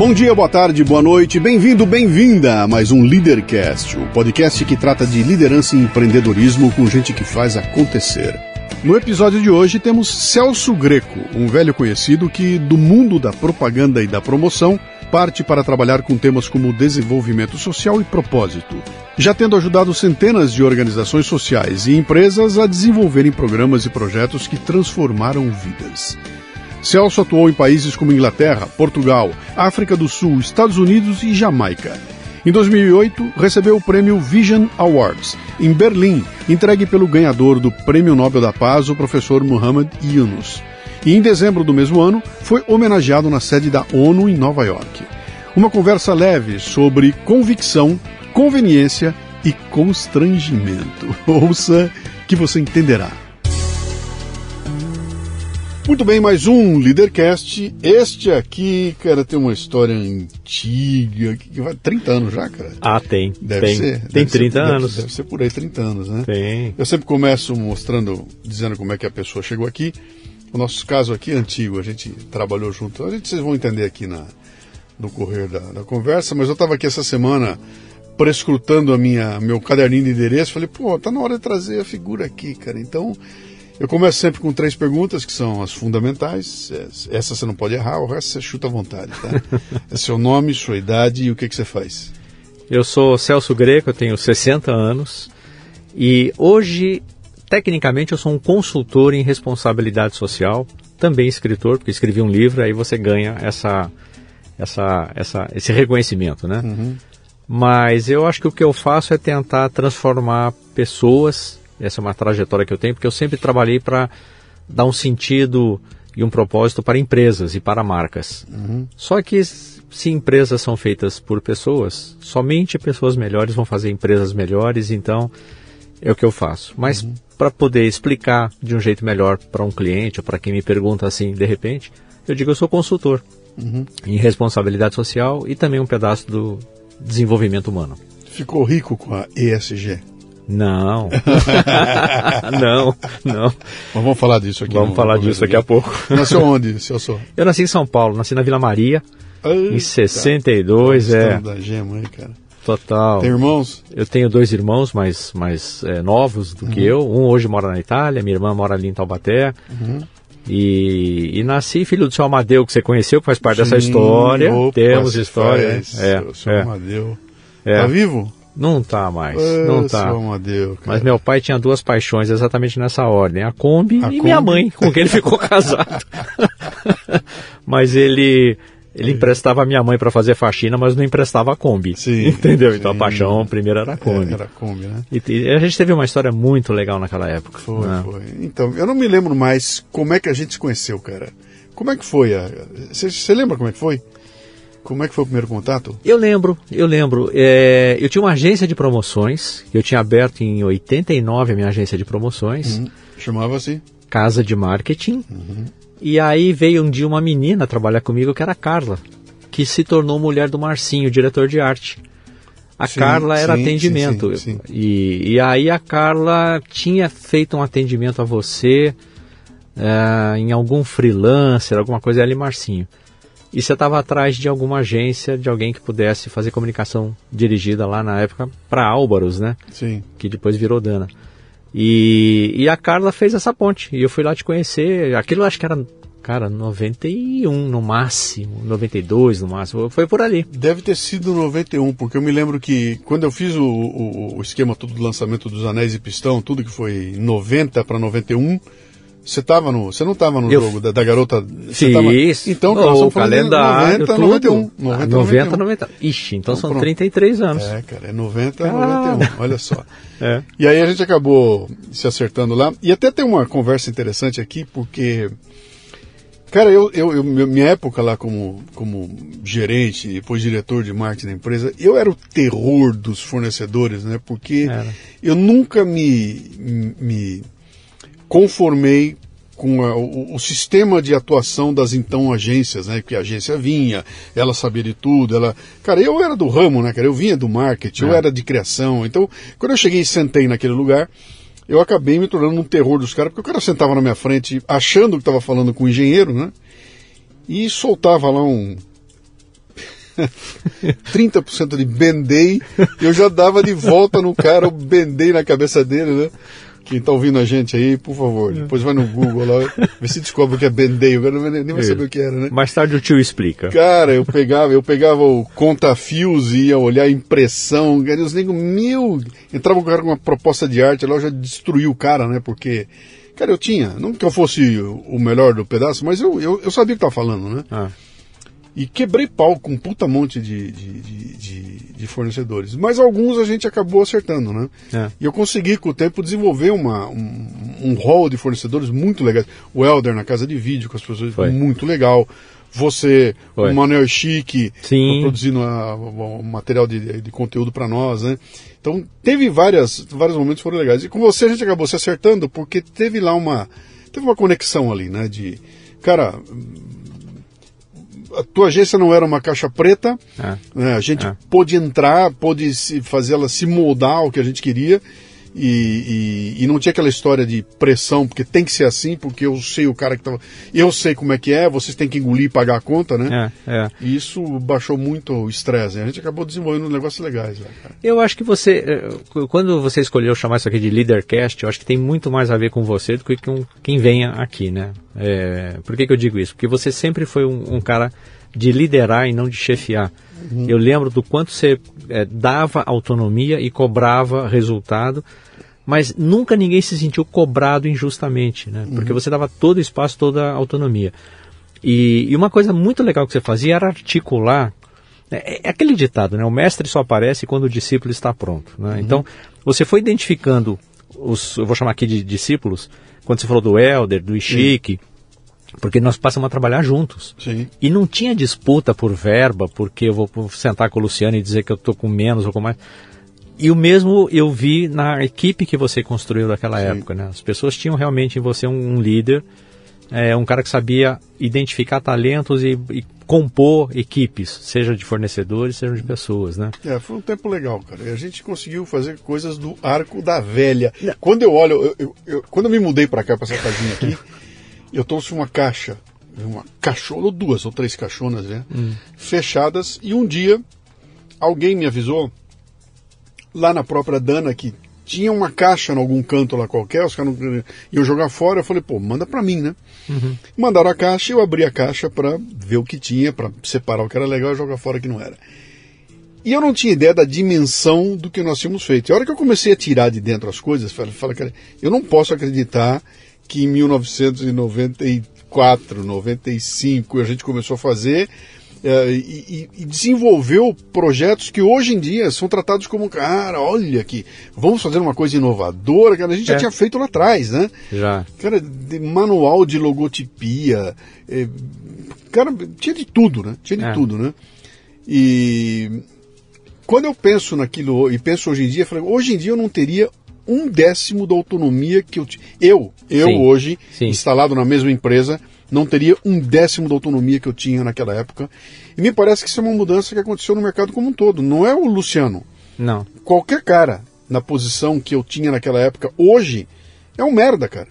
Bom dia, boa tarde, boa noite, bem-vindo, bem-vinda a mais um Leadercast, o podcast que trata de liderança e empreendedorismo com gente que faz acontecer. No episódio de hoje temos Celso Greco, um velho conhecido que, do mundo da propaganda e da promoção, parte para trabalhar com temas como desenvolvimento social e propósito, já tendo ajudado centenas de organizações sociais e empresas a desenvolverem programas e projetos que transformaram vidas. Celso atuou em países como Inglaterra, Portugal, África do Sul, Estados Unidos e Jamaica. Em 2008, recebeu o prêmio Vision Awards, em Berlim, entregue pelo ganhador do Prêmio Nobel da Paz, o professor Muhammad Yunus. E em dezembro do mesmo ano, foi homenageado na sede da ONU em Nova York. Uma conversa leve sobre convicção, conveniência e constrangimento. Ouça que você entenderá. Muito bem, mais um Leadercast. Este aqui, cara, tem uma história antiga, que vai 30 anos já, cara. Ah, tem. Deve tem, ser. Tem deve 30 ser, anos. Deve, deve, ser por aí 30 anos, né? Tem. Eu sempre começo mostrando, dizendo como é que a pessoa chegou aqui. O nosso caso aqui é antigo, a gente trabalhou junto. A gente vocês vão entender aqui na, no correr da, da conversa, mas eu estava aqui essa semana prescrutando a minha meu caderninho de endereço, falei, pô, tá na hora de trazer a figura aqui, cara. Então, eu começo sempre com três perguntas, que são as fundamentais. Essa você não pode errar, o resto você chuta à vontade, tá? é seu nome, sua idade e o que, que você faz. Eu sou Celso Greco, eu tenho 60 anos e hoje, tecnicamente, eu sou um consultor em responsabilidade social, também escritor, porque escrevi um livro, aí você ganha essa, essa, essa, esse reconhecimento, né? Uhum. Mas eu acho que o que eu faço é tentar transformar pessoas essa é uma trajetória que eu tenho, porque eu sempre trabalhei para dar um sentido e um propósito para empresas e para marcas. Uhum. Só que se empresas são feitas por pessoas, somente pessoas melhores vão fazer empresas melhores, então é o que eu faço. Mas uhum. para poder explicar de um jeito melhor para um cliente ou para quem me pergunta assim de repente, eu digo eu sou consultor uhum. em responsabilidade social e também um pedaço do desenvolvimento humano. Ficou rico com a ESG? Não. não, não. Mas vamos falar disso aqui. Vamos falar disso daqui a pouco. Nasceu onde, Celso? Eu nasci em São Paulo, nasci na Vila Maria. Eita, em 62, é. da gema aí, cara. Total. Tem irmãos? Eu tenho dois irmãos mais, mais é, novos do uhum. que eu. Um hoje mora na Itália, minha irmã mora ali em Taubaté. Uhum. E, e, nasci filho do seu Amadeu, que você conheceu, que faz parte Sim, dessa história. Opa, Temos história. Faz, é, o seu é. Amadeu. É. Tá vivo? Não tá mais, é, não tá. Mas meu pai tinha duas paixões exatamente nessa ordem, a Kombi a e Kombi? minha mãe, com quem ele ficou casado. mas ele ele emprestava a minha mãe para fazer faxina, mas não emprestava a Kombi. Sim, entendeu? sim. Então a paixão primeiro era a Kombi. É, era a Kombi, né? E a gente teve uma história muito legal naquela época. Foi, né? foi. Então, eu não me lembro mais como é que a gente se conheceu, cara. Como é que foi? Você lembra como é que foi? Como é que foi o primeiro contato? Eu lembro, eu lembro. É, eu tinha uma agência de promoções, eu tinha aberto em 89 a minha agência de promoções, Uhum. Chamava-se? Casa de Marketing. Uhum. E aí veio um dia uma menina trabalhar comigo, que era a Carla, que se tornou mulher do Marcinho, diretor de arte. A Sim, Carla era sim, atendimento. sim. E, e aí a Carla tinha feito um atendimento a você eh, em algum freelancer, alguma coisa ali, Marcinho. E você estava atrás de alguma agência, de alguém que pudesse fazer comunicação dirigida lá na época para Álvaros, né? Sim. que depois virou Dana. E, e a Carla fez essa ponte. E eu fui lá te conhecer. Aquilo acho que era, cara, 91 no máximo, 92 no máximo. Foi por ali. Deve ter sido 91, porque eu me lembro que quando eu fiz o, o, o esquema todo do lançamento dos Anéis e Pistão, tudo que foi 90 para 91, você tava no, você não estava no Eu- jogo da, da garota. Fiz. tava- então, nós o estamos calendário, 90, tudo. 91. Ah, 90, 90, 91. 90. Ixi, então, Então, são pronto. 33 anos. É, cara, é 90, Cara. 91, olha só. É. E aí a gente acabou se acertando lá. E até tem uma conversa interessante aqui, porque. Cara, eu, eu, eu- minha época lá como, como gerente, depois diretor de marketing da empresa, eu era o terror dos fornecedores, né? Porque Era. eu nunca me, me conformei com a- o, o sistema de atuação das então agências, né? Que a agência vinha, ela sabia de tudo, ela... Cara, eu era do ramo, né, cara? Eu vinha do marketing, eu É. era de criação. Então, quando eu cheguei e sentei naquele lugar, eu acabei me tornando um terror dos caras, porque o cara sentava na minha frente achando que estava falando com o engenheiro, né? E soltava lá um 30% de bendei, eu já dava de volta no cara o bendei na cabeça dele, né? Quem tá ouvindo a gente aí, por favor, depois vai no Google lá, vê se descobre o que é bendei, o cara nem vai saber o que era, né? Mais tarde o tio explica. Cara, eu pegava, eu pegava o conta-fios e ia olhar a impressão, cara, os negros, mil, entrava o cara com uma proposta de arte, lá eu já destruí o cara, né, porque, cara, eu tinha, não que eu fosse o melhor do pedaço, mas eu, eu, eu sabia o que tava falando, né, Ah, e quebrei pau com um puta monte de, de, de, de- de fornecedores, mas alguns a gente acabou acertando, né, é. e eu consegui, com o tempo, desenvolver uma, um, um hall de fornecedores muito legais. O Elder na casa de vídeo, com as pessoas, Foi. muito legal. Você, Foi. o Manuel Chique, Sim. produzindo a- o material de, de conteúdo para nós, né? Então, teve várias, vários momentos que foram legais. E com você a gente acabou se acertando, porque teve lá uma, teve uma conexão ali, né? De, cara, a tua agência não era uma caixa preta, É. né? A gente É. pôde entrar, pôde se, fazer ela se moldar ao que a gente queria. E, e- e não tinha aquela história de pressão, porque tem que ser assim, porque eu sei o cara que tava. Eu sei como é que é, vocês têm que engolir e pagar a conta, né? É, é. E isso baixou muito o estresse. né? A gente acabou desenvolvendo negócios legais cara. Eu acho que você, eh, qu- quando você escolheu chamar isso aqui de Leadercast, eu acho que tem muito mais a ver com você do que com quem venha aqui, né? É, por que, que eu digo isso? Porque você sempre foi um, um cara de liderar e não de chefiar. Eu lembro do quanto você eh, dava autonomia e cobrava resultado, mas nunca ninguém se sentiu cobrado injustamente, né? Porque você dava todo o espaço, toda a autonomia. E, e uma coisa muito legal que você fazia era articular é, é aquele ditado, né? O mestre só aparece quando o discípulo está pronto. Né? Então, você foi identificando os, eu vou chamar aqui de discípulos, quando você falou do Elder, do Ichique, porque nós passamos a trabalhar juntos. Sim. E não tinha disputa por verba, porque eu vou sentar com o Luciano e dizer que eu estou com menos ou com mais. E o mesmo eu vi na equipe que você construiu naquela Sim. época. Né? As pessoas tinham realmente em você um, um líder, é, um cara que sabia identificar talentos e, e compor equipes, seja de fornecedores, seja de pessoas. Né? É, foi um tempo legal, cara. E a gente conseguiu fazer coisas do arco da velha. Quando eu olho, eu- eu- eu- quando eu me mudei para cá, para essa casinha aqui, eu trouxe uma caixa, uma caixona, ou duas ou três caixonas, né? Fechadas. E um dia, alguém me avisou, lá na própria Dana, que tinha uma caixa em algum canto lá qualquer, os caras não- iam jogar fora. Eu falei, pô, manda para mim, né? Mandaram a caixa, eu abri a caixa para ver o que tinha, para separar o que era legal e jogar fora o que não era. E eu não tinha ideia da dimensão do que nós tínhamos feito. E a hora que eu comecei a tirar de dentro as coisas, falei, falei cara, eu não posso acreditar que em 94, 95, a gente começou a fazer é, e, e, desenvolveu projetos que hoje em dia são tratados como, cara, olha aqui, vamos fazer uma coisa inovadora, cara, a gente é. já tinha feito lá atrás, né? Já. Cara, de manual de logotipia, é, cara, tinha de tudo, né? Tinha de é. tudo, né? E quando eu penso naquilo, e penso hoje em dia, eu falei, hoje em dia eu não teria um décimo da autonomia que eu eu eu sim, hoje sim. instalado na mesma empresa não teria um décimo da autonomia que eu tinha naquela época. E me parece que isso é uma mudança que aconteceu no mercado como um todo. Não é o Luciano. Não. Qualquer cara na posição que eu tinha naquela época, hoje, é um merda, cara.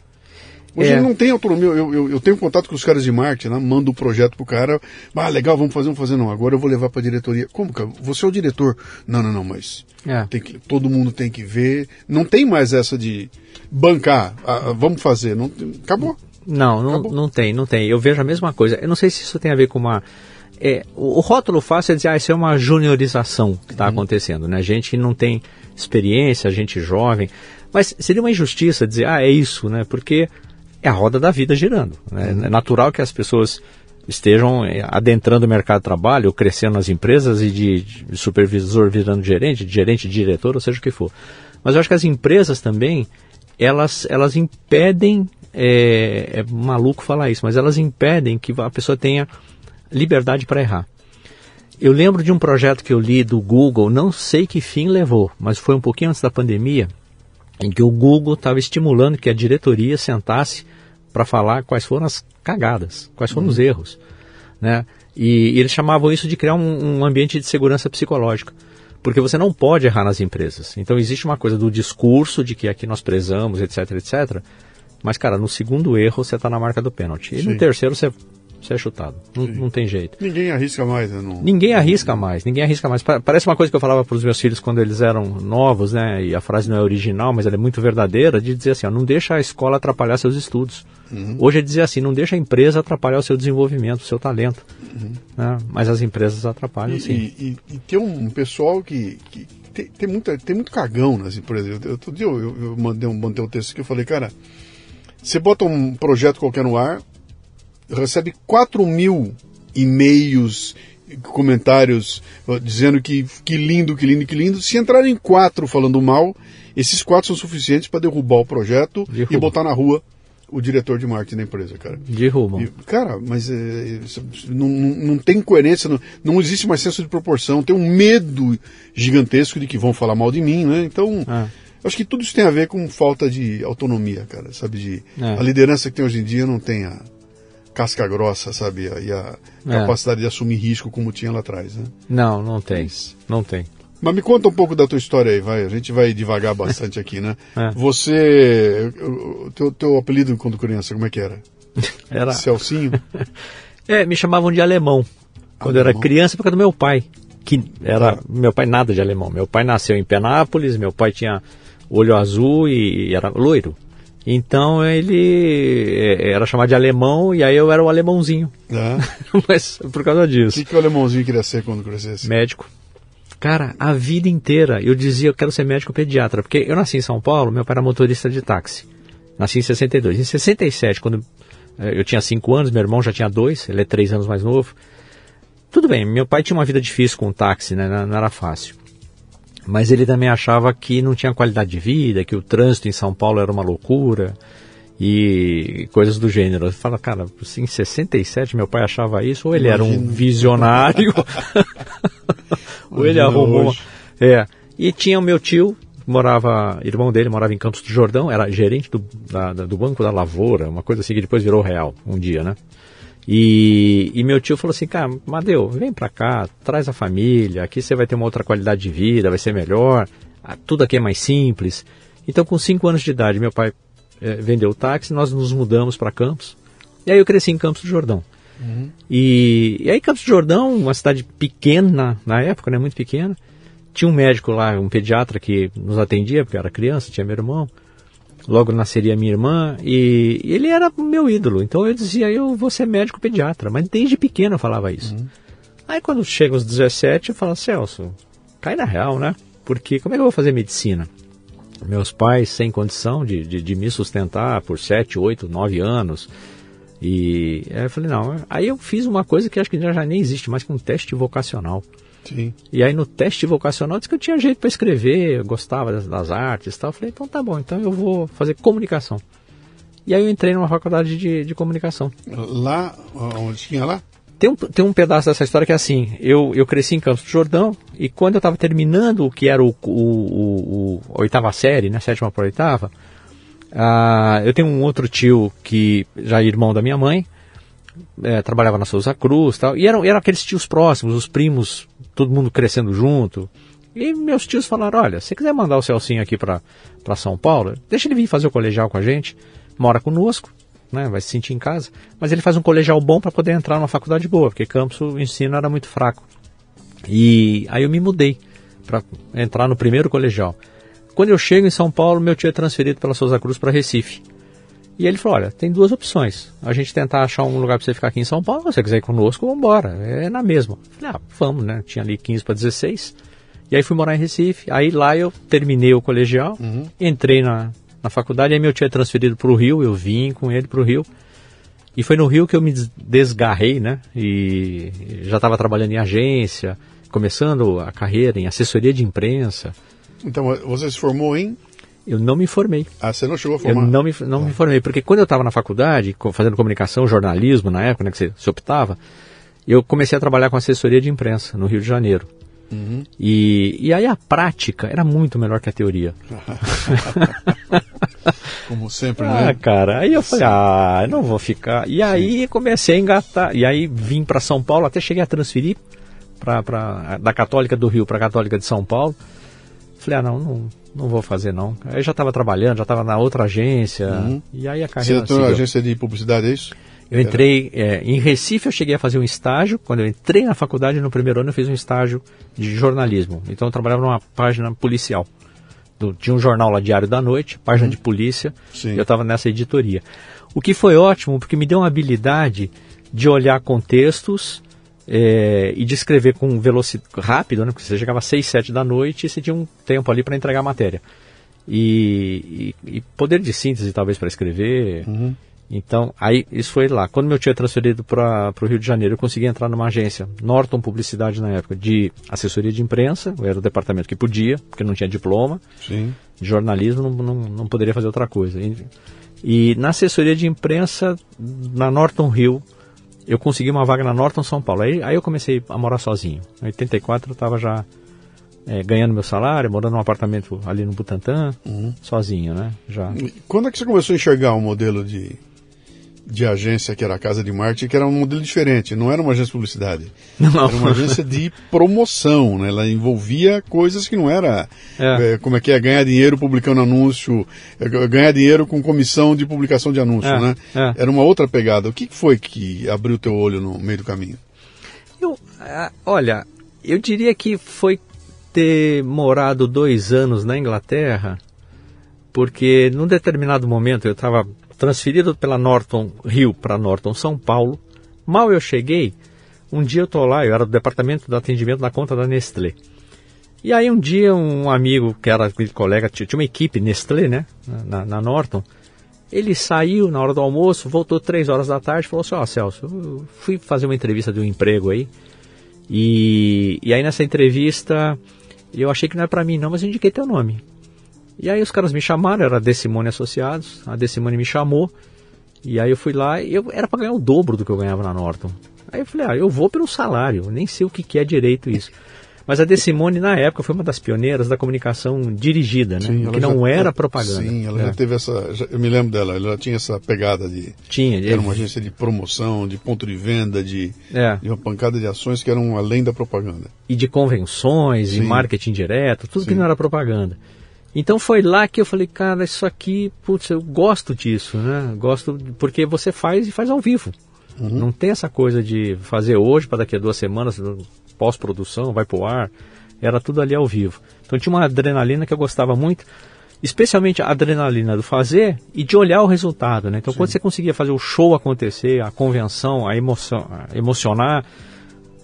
Hoje é. não tem autonomia. Eu, eu, eu, tenho contato com os caras de marketing, né? mando o projeto pro cara. Ah, legal, vamos fazer, vamos fazer. Não, agora eu vou levar pra diretoria. Como, cara? Você é o diretor. Não, não, não, mas é. tem que, todo mundo tem que ver. Não tem mais essa de bancar. Ah, vamos fazer. Não, acabou. Não, não, não tem, não tem. Eu vejo a mesma coisa. Eu não sei se isso tem a ver com uma. É, o, rótulo fácil é dizer, ah, isso é uma juniorização que está uhum. acontecendo, né? Gente que não tem experiência, gente jovem. Mas seria uma injustiça dizer, ah, é isso, né? Porque é a roda da vida girando. Né? Uhum. É natural que as pessoas estejam é, adentrando o mercado de trabalho, crescendo nas empresas e de, de supervisor virando gerente, de gerente, de diretor, ou seja o que for. Mas eu acho que as empresas também, elas, elas impedem é, é maluco falar isso, mas elas impedem que a pessoa tenha liberdade para errar. Eu lembro de um projeto que eu li do Google, não sei que fim levou, mas foi um pouquinho antes da pandemia, em que o Google estava estimulando que a diretoria sentasse para falar quais foram as cagadas, quais foram uhum. os erros. Né? E, e, eles chamavam isso de criar um, um, ambiente de segurança psicológica. Porque você não pode errar nas empresas. Então existe uma coisa do discurso de que aqui nós prezamos, etc, etc. Mas, cara, no segundo erro você está na marca do pênalti. E Sim. no terceiro você, você é chutado. Não, não, tem jeito. Ninguém arrisca mais, né? Não... Ninguém arrisca mais, ninguém arrisca mais. Parece uma coisa que eu falava para os meus filhos quando eles eram novos, né? E a frase não é original, mas ela é muito verdadeira, de dizer assim, ó, não deixa a escola atrapalhar seus estudos. Uhum. Hoje é dizer assim, não deixa a empresa atrapalhar o seu desenvolvimento, o seu talento. Uhum. Né? Mas as empresas atrapalham, e, sim. E, e, e tem um pessoal que, que tem, tem, muita, tem muito cagão nas empresas. Outro dia eu, eu, eu mandei, um, mandei um texto que eu falei, cara você bota um projeto qualquer no ar, recebe 4 mil e-mails, comentários dizendo que, que lindo, que lindo, que lindo. Se entrarem quatro falando mal, esses quatro são suficientes para derrubar o projeto Derruba. e botar na rua o diretor de marketing da empresa, cara. Derrubam. cara, mas é, não, não, tem coerência, não, não existe mais senso de proporção, tem um medo gigantesco de que vão falar mal de mim, né? Então. Ah Acho que tudo isso tem a ver com falta de autonomia, cara, sabe? De, é. A liderança que tem hoje em dia não tem a casca grossa, sabe? E a é. capacidade de assumir risco como tinha lá atrás, né? Não, não tem. Mas, não tem. Mas me conta um pouco da tua história aí, vai. A gente vai devagar bastante aqui, né? É. Você. O teu, teu apelido quando criança, como é que era? Era. Celcinho? é, me chamavam de alemão. Quando alemão. eu era criança, por causa do meu pai. Que era. Tá. Meu pai nada de alemão. Meu pai nasceu em Penápolis, meu pai tinha olho azul e era loiro. Então ele é, era chamado de alemão e aí eu era o alemãozinho. É. Mas por causa disso. O que, que o alemãozinho queria ser quando crescesse? Médico. Cara, a vida inteira eu dizia eu quero ser médico pediatra, porque eu nasci em São Paulo, meu pai era motorista de táxi. Nasci em 62. Em 67, quando é, eu tinha 5 anos, meu irmão já tinha 2, ele é 3 anos mais novo. Tudo bem, meu pai tinha uma vida difícil com o táxi, né? não era fácil mas ele também achava que não tinha qualidade de vida, que o trânsito em São Paulo era uma loucura e coisas do gênero. Eu falo, cara, em 67 meu pai achava isso, ou ele Imagina. era um visionário, ou ele arrumou. É. E tinha o meu tio, morava, irmão dele morava em Campos do Jordão, era gerente do, da, do Banco da Lavoura, uma coisa assim que depois virou real um dia, né? E, e, meu tio falou assim, cara, Madeu, vem pra cá, traz a família, aqui você vai ter uma outra qualidade de vida, vai ser melhor, ah, tudo aqui é mais simples. Então, com 5 anos de idade, meu pai é, vendeu o táxi, nós nos mudamos para Campos, e aí eu cresci em Campos do Jordão. Uhum. E, e, aí Campos do Jordão, uma cidade pequena na época, né, muito pequena, tinha um médico lá, um pediatra que nos atendia, porque eu era criança, tinha meu irmão, logo nasceria minha irmã, e ele era meu ídolo. Então eu dizia, eu vou ser médico pediatra, mas desde pequeno eu falava isso. Uhum. Aí quando chega aos 17, eu falo, Celso, cai na real, né? Porque como é que eu vou fazer medicina? Meus pais sem condição de, de, de me sustentar por 7, 8, 9 anos. E aí eu falei, não. Aí eu fiz uma coisa que acho que já, já nem existe mais, que um teste vocacional. Sim. E aí no teste vocacional disse que eu tinha jeito para escrever, eu gostava das, das artes e tal. Eu falei, então tá bom, então eu vou fazer comunicação. E aí eu entrei numa faculdade de, de comunicação. Lá, onde tinha lá? Tem um, tem um pedaço dessa história que é assim, eu, eu cresci em Campos do Jordão e quando eu estava terminando o que era o, o, o, a oitava série, né, sétima para oitava, ah, eu tenho um outro tio que já é irmão da minha mãe, é, trabalhava na Souza Cruz tal, e eram, eram aqueles tios próximos, os primos, todo mundo crescendo junto. E meus tios falaram, olha, se quiser mandar o Celcinho aqui para São Paulo, deixa ele vir fazer o colegial com a gente, mora conosco, né, vai se sentir em casa, mas ele faz um colegial bom para poder entrar numa faculdade boa, porque Campos o ensino era muito fraco. E aí eu me mudei para entrar no primeiro colegial. Quando eu chego em São Paulo, meu tio é transferido pela Souza Cruz para Recife. E ele falou: olha, tem duas opções. A gente tentar achar um lugar para você ficar aqui em São Paulo, se você quiser ir conosco, vamos embora. É na mesma. falei, ah, vamos, né? Tinha ali 15 para 16. E aí fui morar em Recife. Aí lá eu terminei o colegial, uhum. entrei na, na faculdade, aí meu tio é transferido para o Rio, eu vim com ele para o Rio. E foi no Rio que eu me desgarrei, né? E já estava trabalhando em agência, começando a carreira em assessoria de imprensa. Então, você se formou em? Eu não me formei. Ah, você não chegou a formar? Eu não me, não ah. me formei, porque quando eu estava na faculdade, fazendo comunicação, jornalismo, na época né, que você se optava, eu comecei a trabalhar com assessoria de imprensa no Rio de Janeiro. Uhum. E, e aí a prática era muito melhor que a teoria. Como sempre, ah, né? cara, aí eu falei, ah, não vou ficar. E aí comecei a engatar. E aí vim para São Paulo, até cheguei a transferir pra, pra, da Católica do Rio para a Católica de São Paulo. Falei, ah, não, não, não vou fazer não. Aí já estava trabalhando, já estava na outra agência. Uhum. E aí a carreira. Você entrou na agência de publicidade, é isso? Eu entrei é, em Recife, eu cheguei a fazer um estágio. Quando eu entrei na faculdade, no primeiro ano, eu fiz um estágio de jornalismo. Então eu trabalhava numa página policial. Do, tinha um jornal lá, Diário da Noite, página uhum. de polícia. Sim. E eu estava nessa editoria. O que foi ótimo, porque me deu uma habilidade de olhar contextos é, e de escrever com velocidade rápido, né? Porque você chegava às 6, 7 da noite e você tinha um tempo ali para entregar a matéria. E, e, e, poder de síntese, talvez, para escrever. Uhum. Então, aí isso foi lá. Quando meu tio é transferido para o Rio de Janeiro, eu consegui entrar numa agência, Norton Publicidade na época, de assessoria de imprensa. Eu era o departamento que podia, porque não tinha diploma. Sim. De jornalismo, não, não, não poderia fazer outra coisa. E, e, na assessoria de imprensa, na Norton Rio, eu consegui uma vaga na Norton São Paulo. Aí, aí eu comecei a morar sozinho. Em 84 eu estava já é, ganhando meu salário, morando num apartamento ali no Butantã, uhum. sozinho, né? Já. Quando é que você começou a enxergar um modelo de de agência que era a Casa de Marte, que era um modelo diferente, não era uma agência de publicidade. Não. Era uma agência de promoção, né? Ela envolvia coisas que não era é. É, como é que é ganhar dinheiro publicando anúncio, é, ganhar dinheiro com comissão de publicação de anúncio, é, né? É. Era uma outra pegada. O que foi que abriu teu olho no meio do caminho? Eu, olha, eu diria que foi ter morado dois anos na Inglaterra, porque num determinado momento eu estava transferido pela Norton Rio para Norton São Paulo. Mal eu cheguei, um dia eu estou lá, eu era do departamento de atendimento da conta da Nestlé. E aí um dia um amigo, que era colega, tinha uma equipe Nestlé, né, na, na Norton, ele saiu na hora do almoço, voltou três horas da tarde, falou assim, ó oh, Celso, eu fui fazer uma entrevista de um emprego aí, e, e aí nessa entrevista eu achei que não é para mim não, mas eu indiquei teu nome. E aí os caras me chamaram, era a Decimone Associados, a Decimone me chamou, e aí eu fui lá, e eu era para ganhar o dobro do que eu ganhava na Norton. Aí eu falei, ah, eu vou pelo salário, nem sei o que, que é direito isso. Mas a Decimone, na época, foi uma das pioneiras da comunicação dirigida, né? Sim, que não já, era propaganda. Sim, ela é. já teve essa. Já, eu me lembro dela, ela tinha essa pegada de. Tinha, Era uma agência de promoção, de ponto de venda, de, é. de uma pancada de ações que eram além da propaganda. E de convenções, sim. e marketing direto, tudo sim. que não era propaganda. Então foi lá que eu falei, cara, isso aqui, putz, eu gosto disso, né? Gosto porque você faz e faz ao vivo. Uhum. Não tem essa coisa de fazer hoje para daqui a duas semanas, pós-produção, vai pro ar. Era tudo ali ao vivo. Então tinha uma adrenalina que eu gostava muito, especialmente a adrenalina do fazer e de olhar o resultado, né? Então Sim. quando você conseguia fazer o show acontecer, a convenção, a emoção, a emocionar,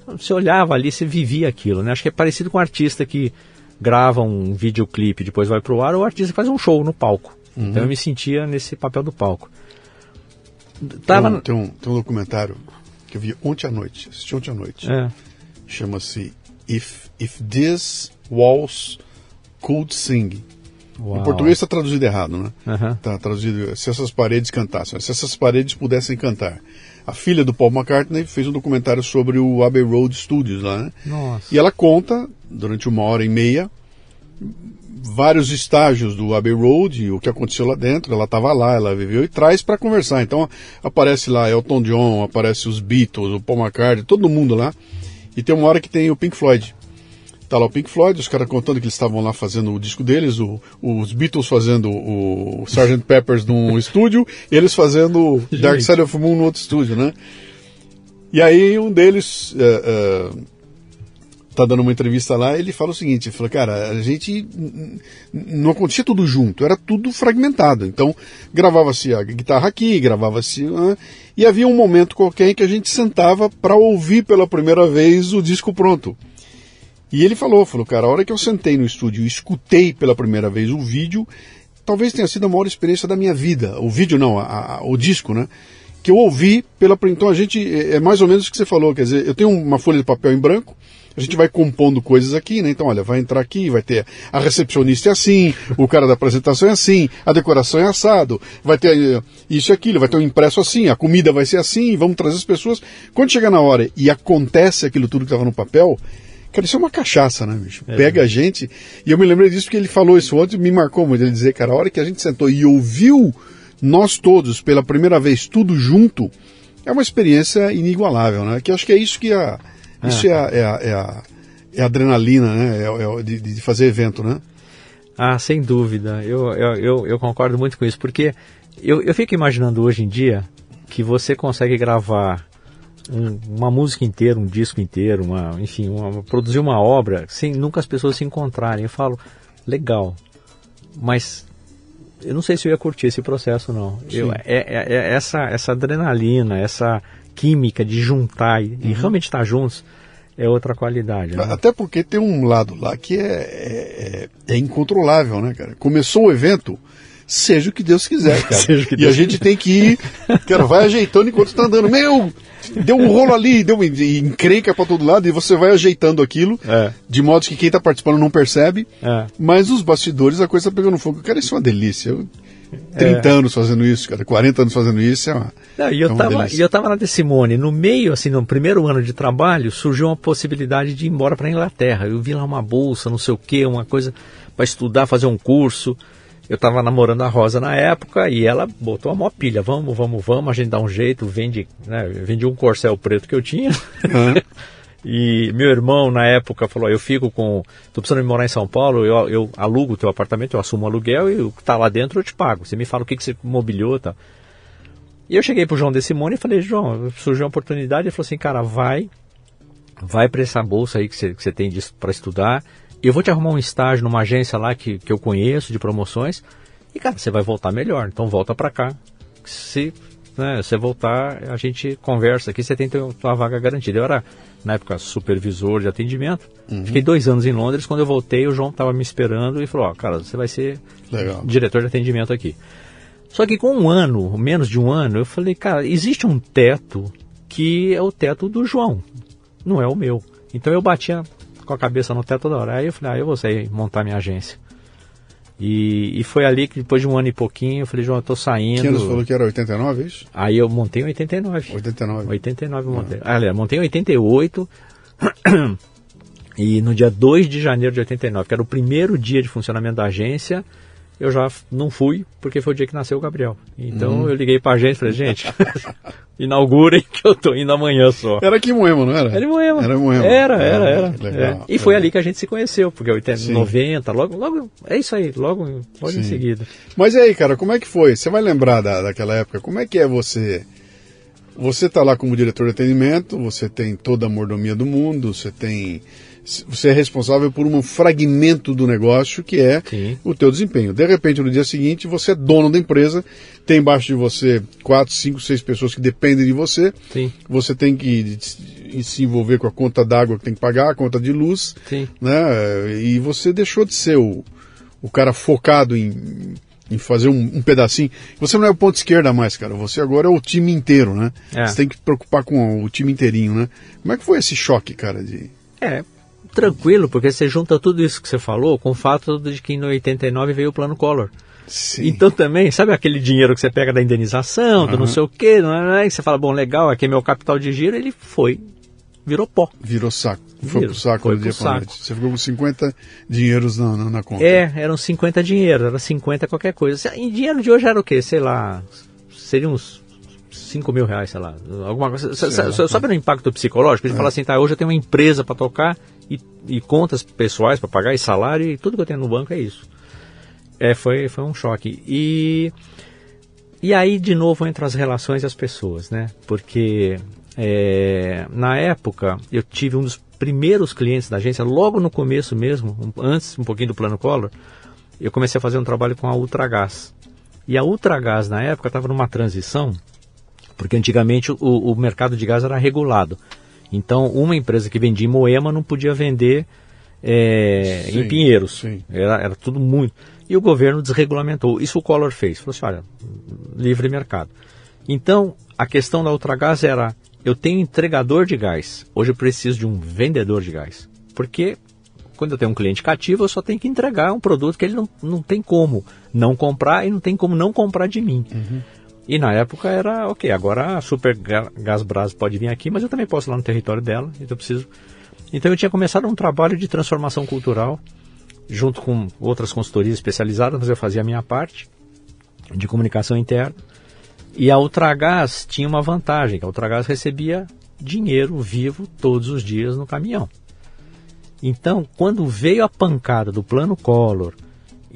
você olhava ali, você vivia aquilo, né? Acho que é parecido com um artista que grava um videoclipe, depois vai pro ar, ou o artista faz um show no palco. Uhum. Então eu me sentia nesse papel do palco. Tava... Tem, um, tem, um, tem um documentário que eu vi ontem à noite, assisti ontem à noite. É. Chama-se If, If These Walls Could Sing. Uau. Em português está traduzido errado, né? Está traduzido se essas paredes cantassem, se essas paredes pudessem cantar. A filha do Paul McCartney fez um documentário sobre o Abbey Road Studios lá, né? Nossa. E ela conta, durante uma hora e meia, vários estágios do Abbey Road, e o que aconteceu lá dentro. Ela estava lá, ela viveu e traz para conversar. Então aparece lá Elton John, aparece os Beatles, o Paul McCartney, todo mundo lá. E tem uma hora que tem o Pink Floyd. Tá lá o Pink Floyd, os caras contando que eles estavam lá fazendo o disco deles, o- os Beatles fazendo o Sgt. Peppers num estúdio, eles fazendo Dark. Side of the Moon no outro estúdio, né? E aí um deles é, tá dando uma entrevista lá, ele fala o seguinte, ele fala, cara, a gente não acontecia tudo junto, era tudo fragmentado. Então, gravava-se a guitarra aqui, gravava-se, ah, e havia um momento qualquer em que a gente sentava para ouvir pela primeira vez o disco pronto. E ele falou, falou, cara, a hora que eu sentei no estúdio e escutei pela primeira vez o vídeo, talvez tenha sido a maior experiência da minha vida. O vídeo não, a- a- o disco, né? Que eu ouvi pela. Então a gente, é é mais ou menos o que você falou, quer dizer, eu tenho uma folha de papel em branco, a gente vai compondo coisas aqui, né? Então, olha, vai entrar aqui, vai ter a recepcionista é assim, o cara da apresentação é assim, a decoração é assado, vai ter eh, isso e aquilo, vai ter um impresso assim, a comida vai ser assim, vamos trazer as pessoas. Quando chega na hora e acontece aquilo tudo que estava no papel, Cara, isso é uma cachaça, né, bicho? Pega a gente. E eu me lembrei disso porque ele falou isso ontem e me marcou muito. Ele dizer, cara, a hora que a gente sentou e ouviu nós todos pela primeira vez tudo junto, é uma experiência inigualável, né? Que acho que é isso que a. Isso é, a, é, a, é, a, é a adrenalina, né? É, é de, de fazer evento, né? Ah, sem dúvida. Eu, eu, eu, eu concordo muito com isso, porque eu, eu fico imaginando hoje em dia que você consegue gravar um- uma música inteira, um disco inteiro, uma, enfim, uma- produzir uma obra sem nunca as pessoas se encontrarem. Eu falo, legal, mas eu não sei se eu ia curtir esse processo, não. Eu, é, é- é essa, essa adrenalina, essa química de juntar e, e realmente estar juntos é outra qualidade. Né? Até porque tem um lado lá que é, é, é incontrolável, né, cara? Começou o evento, seja o que Deus quiser, cara. E Deus a gente tem que ir, cara, vai ajeitando enquanto está andando. Meu, deu um rolo ali, deu uma encrenca para todo lado e você vai ajeitando aquilo, É. de modo que quem está participando não percebe. É. Mas nos bastidores a coisa está pegando fogo. Cara, isso é uma delícia. Eu, É. 30 anos fazendo isso, cara, 40 anos fazendo isso, é uma. Não, e é eu uma tava, delícia. e eu tava na Simone, no meio, assim, no primeiro ano de trabalho, surgiu uma possibilidade de ir embora para Inglaterra. Eu vi lá uma bolsa, não sei o quê, uma coisa para estudar, fazer um curso. Eu tava namorando a Rosa na época e ela botou a maior pilha, vamos, vamos, vamos, a gente dá um jeito, vende, né, vendi um corcel preto que eu tinha. Hã? E meu irmão, na época, falou: Eu fico com. Tô precisando de morar em São Paulo, eu, eu alugo o teu apartamento, eu assumo o aluguel e o que tá lá dentro eu te pago. Você me fala o que, que você mobiliou e tal. E eu cheguei pro João De Simone e falei: João, surgiu uma oportunidade. Ele falou assim: Cara, vai, vai para essa bolsa aí que você, que tem para estudar. Eu vou te arrumar um estágio numa agência lá que, que eu conheço de promoções. E, cara, você vai voltar melhor. Então volta para cá. Se né, você voltar, a gente conversa aqui, você tem tua vaga garantida. Eu era, na época, supervisor de atendimento. Fiquei dois anos em Londres. Quando eu voltei, o João estava me esperando e falou: Ó, cara, você vai ser Legal. diretor de atendimento aqui. Só que com um ano, menos de um ano, eu falei, cara, existe um teto que é o teto do João, não é o meu. Então eu batia com a cabeça no teto toda hora. Aí eu falei, ah, eu vou sair montar minha agência. E, e foi ali que depois de um ano e pouquinho, eu falei, João, eu tô saindo. Que você falou que era 89, é isso? Aí eu montei em 89. 89. 89 eu montei. Ah, aliás, montei em 88. e no dia 2 de janeiro de 89, que era o primeiro dia de funcionamento da agência, eu já não fui, porque foi o dia que nasceu o Gabriel. Então eu liguei pra agência e falei, gente, inaugurem que eu tô indo amanhã só. Era aqui em Moema, não era? Era em Moema. Era em Moema. Era, era, era. É. E foi legal. ali que a gente se conheceu, porque 80, Sim. 90, logo, logo, é isso aí, logo, logo em seguida. Mas e aí, cara, como é que foi? Você vai lembrar da, daquela época? Como é que é você? Você tá lá como diretor de atendimento, você tem toda a mordomia do mundo, você tem. Você é responsável por um fragmento do negócio que é Sim. o teu desempenho. De repente, no dia seguinte, você é dono da empresa, tem embaixo de você quatro, cinco, seis pessoas que dependem de você. Sim, Você tem que se envolver com a conta d'água que tem que pagar, a conta de luz sim. né? E você deixou de ser o, o cara focado em, em fazer um, um, pedacinho. Você não é o ponto esquerda mais, cara. Você agora é o time inteiro, né? É. Você tem que preocupar com o time inteirinho, né? Como é que foi esse choque, cara? De... É, tranquilo, porque você junta tudo isso que você falou com o fato de que em 89 veio o plano Collor. Sim. Então também, sabe aquele dinheiro que você pega da indenização, uhum. do não sei o quê, não é, e você fala, bom, legal, aqui é meu capital de giro, ele foi, virou pó. Virou saco. Foi Virou, pro saco foi pro saco. Você ficou com 50 dinheiros na, na, na, conta. É, eram 50 dinheiros, era 50 qualquer coisa. Em dinheiro de hoje era o quê? Sei lá, seria uns 5 mil reais, sei lá. Alguma coisa. Sei sabe no impacto psicológico? Gente é. fala assim, tá, hoje eu tenho uma empresa para tocar e, e, contas pessoais para pagar e salário e tudo que eu tenho no banco é isso. É, foi, foi um choque. E, e aí, de novo, entre as relações e as pessoas, né? Porque é, na época eu tive um dos primeiros clientes da agência, logo no começo mesmo, antes um pouquinho do plano Collor, eu comecei a fazer um trabalho com a Ultragás. E a Ultragás, na época, estava numa transição, porque antigamente o, o, mercado de gás era regulado. Então, uma empresa que vendia em Moema não podia vender é, sim, em Pinheiros. Sim. Era, era tudo muito. E o governo desregulamentou. Isso o Collor fez. Falou assim: olha, livre mercado. Então, a questão da Ultragás era eu tenho entregador de gás, hoje eu preciso de um vendedor de gás. Porque quando eu tenho um cliente cativo, eu só tenho que entregar um produto que ele não, não tem como não comprar e não tem como não comprar de mim. Uhum. E na época era, ok, agora a Super Gás Brás pode vir aqui, mas eu também posso ir lá no território dela, então eu preciso. Então eu tinha começado um trabalho de transformação cultural, junto com outras consultorias especializadas, mas eu fazia a minha parte de comunicação interna. E a Ultragás tinha uma vantagem, que a Ultragás recebia dinheiro vivo todos os dias no caminhão. Então, quando veio a pancada do plano Collor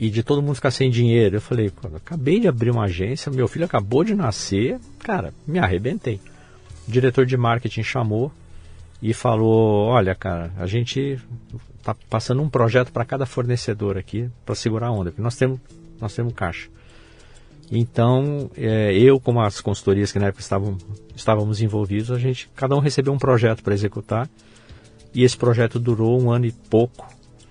e de todo mundo ficar sem dinheiro, eu falei, acabei de abrir uma agência, meu filho acabou de nascer, cara, me arrebentei. O diretor de marketing chamou e falou, olha, cara, a gente está passando um projeto para cada fornecedor aqui para segurar a onda, porque nós temos, nós temos caixa. Então, é, eu, como as consultorias que na época estavam, estávamos envolvidos, a gente, cada um recebeu um projeto para executar. E esse projeto durou um ano e pouco.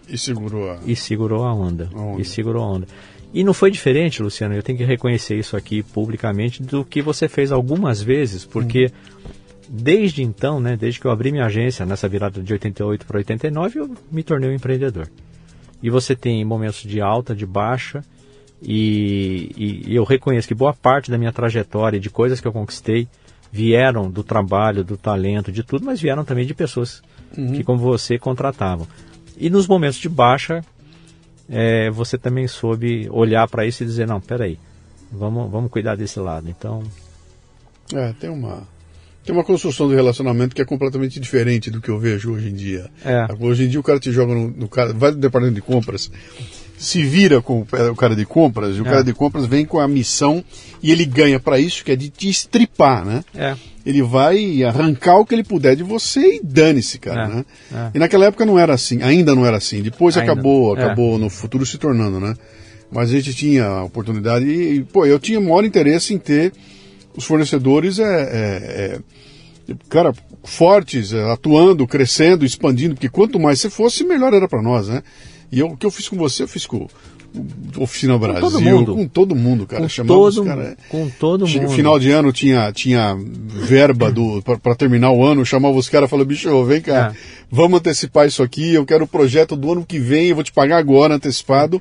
E segurou a, e segurou a onda. A onda. E segurou a onda. E não foi diferente, Luciano, eu tenho que reconhecer isso aqui publicamente, do que você fez algumas vezes, porque hum. desde então, né, desde que eu abri minha agência, nessa virada de 88 para 89, eu me tornei um empreendedor. E você tem momentos de alta, de baixa, e, e, eu reconheço que boa parte da minha trajetória, de coisas que eu conquistei, vieram do trabalho, do talento, de tudo, mas vieram também de pessoas uhum. que, como você, contratavam. E nos momentos de baixa, é, você também soube olhar para isso e dizer: não, peraí, vamos, vamos cuidar desse lado. Então. É, tem uma. Tem uma construção do relacionamento que é completamente diferente do que eu vejo hoje em dia. É. Hoje em dia o cara te joga no, no cara, vai no departamento de compras se vira com o cara de compras, e o é. cara de compras vem com a missão e ele ganha para isso, que é de te estripar, né? É. Ele vai arrancar o que ele puder de você e dane-se, cara, é. né? É. E naquela época não era assim, ainda não era assim. Depois ainda. acabou, é. acabou no futuro se tornando, né? Mas a gente tinha a oportunidade e, pô, eu tinha maior interesse em ter os fornecedores, é, é, é cara, fortes, atuando, crescendo, expandindo, porque quanto mais você fosse, melhor era para nós, né? E eu, o que eu fiz com você, eu fiz com Oficina Brasil, com todo mundo, com todo mundo cara. Com todo, cara, com todo mundo. Final de ano tinha, tinha verba do para terminar o ano, chamava os caras e falava, bicho, vem cá, é. vamos antecipar isso aqui, eu quero o projeto do ano que vem, eu vou te pagar agora antecipado.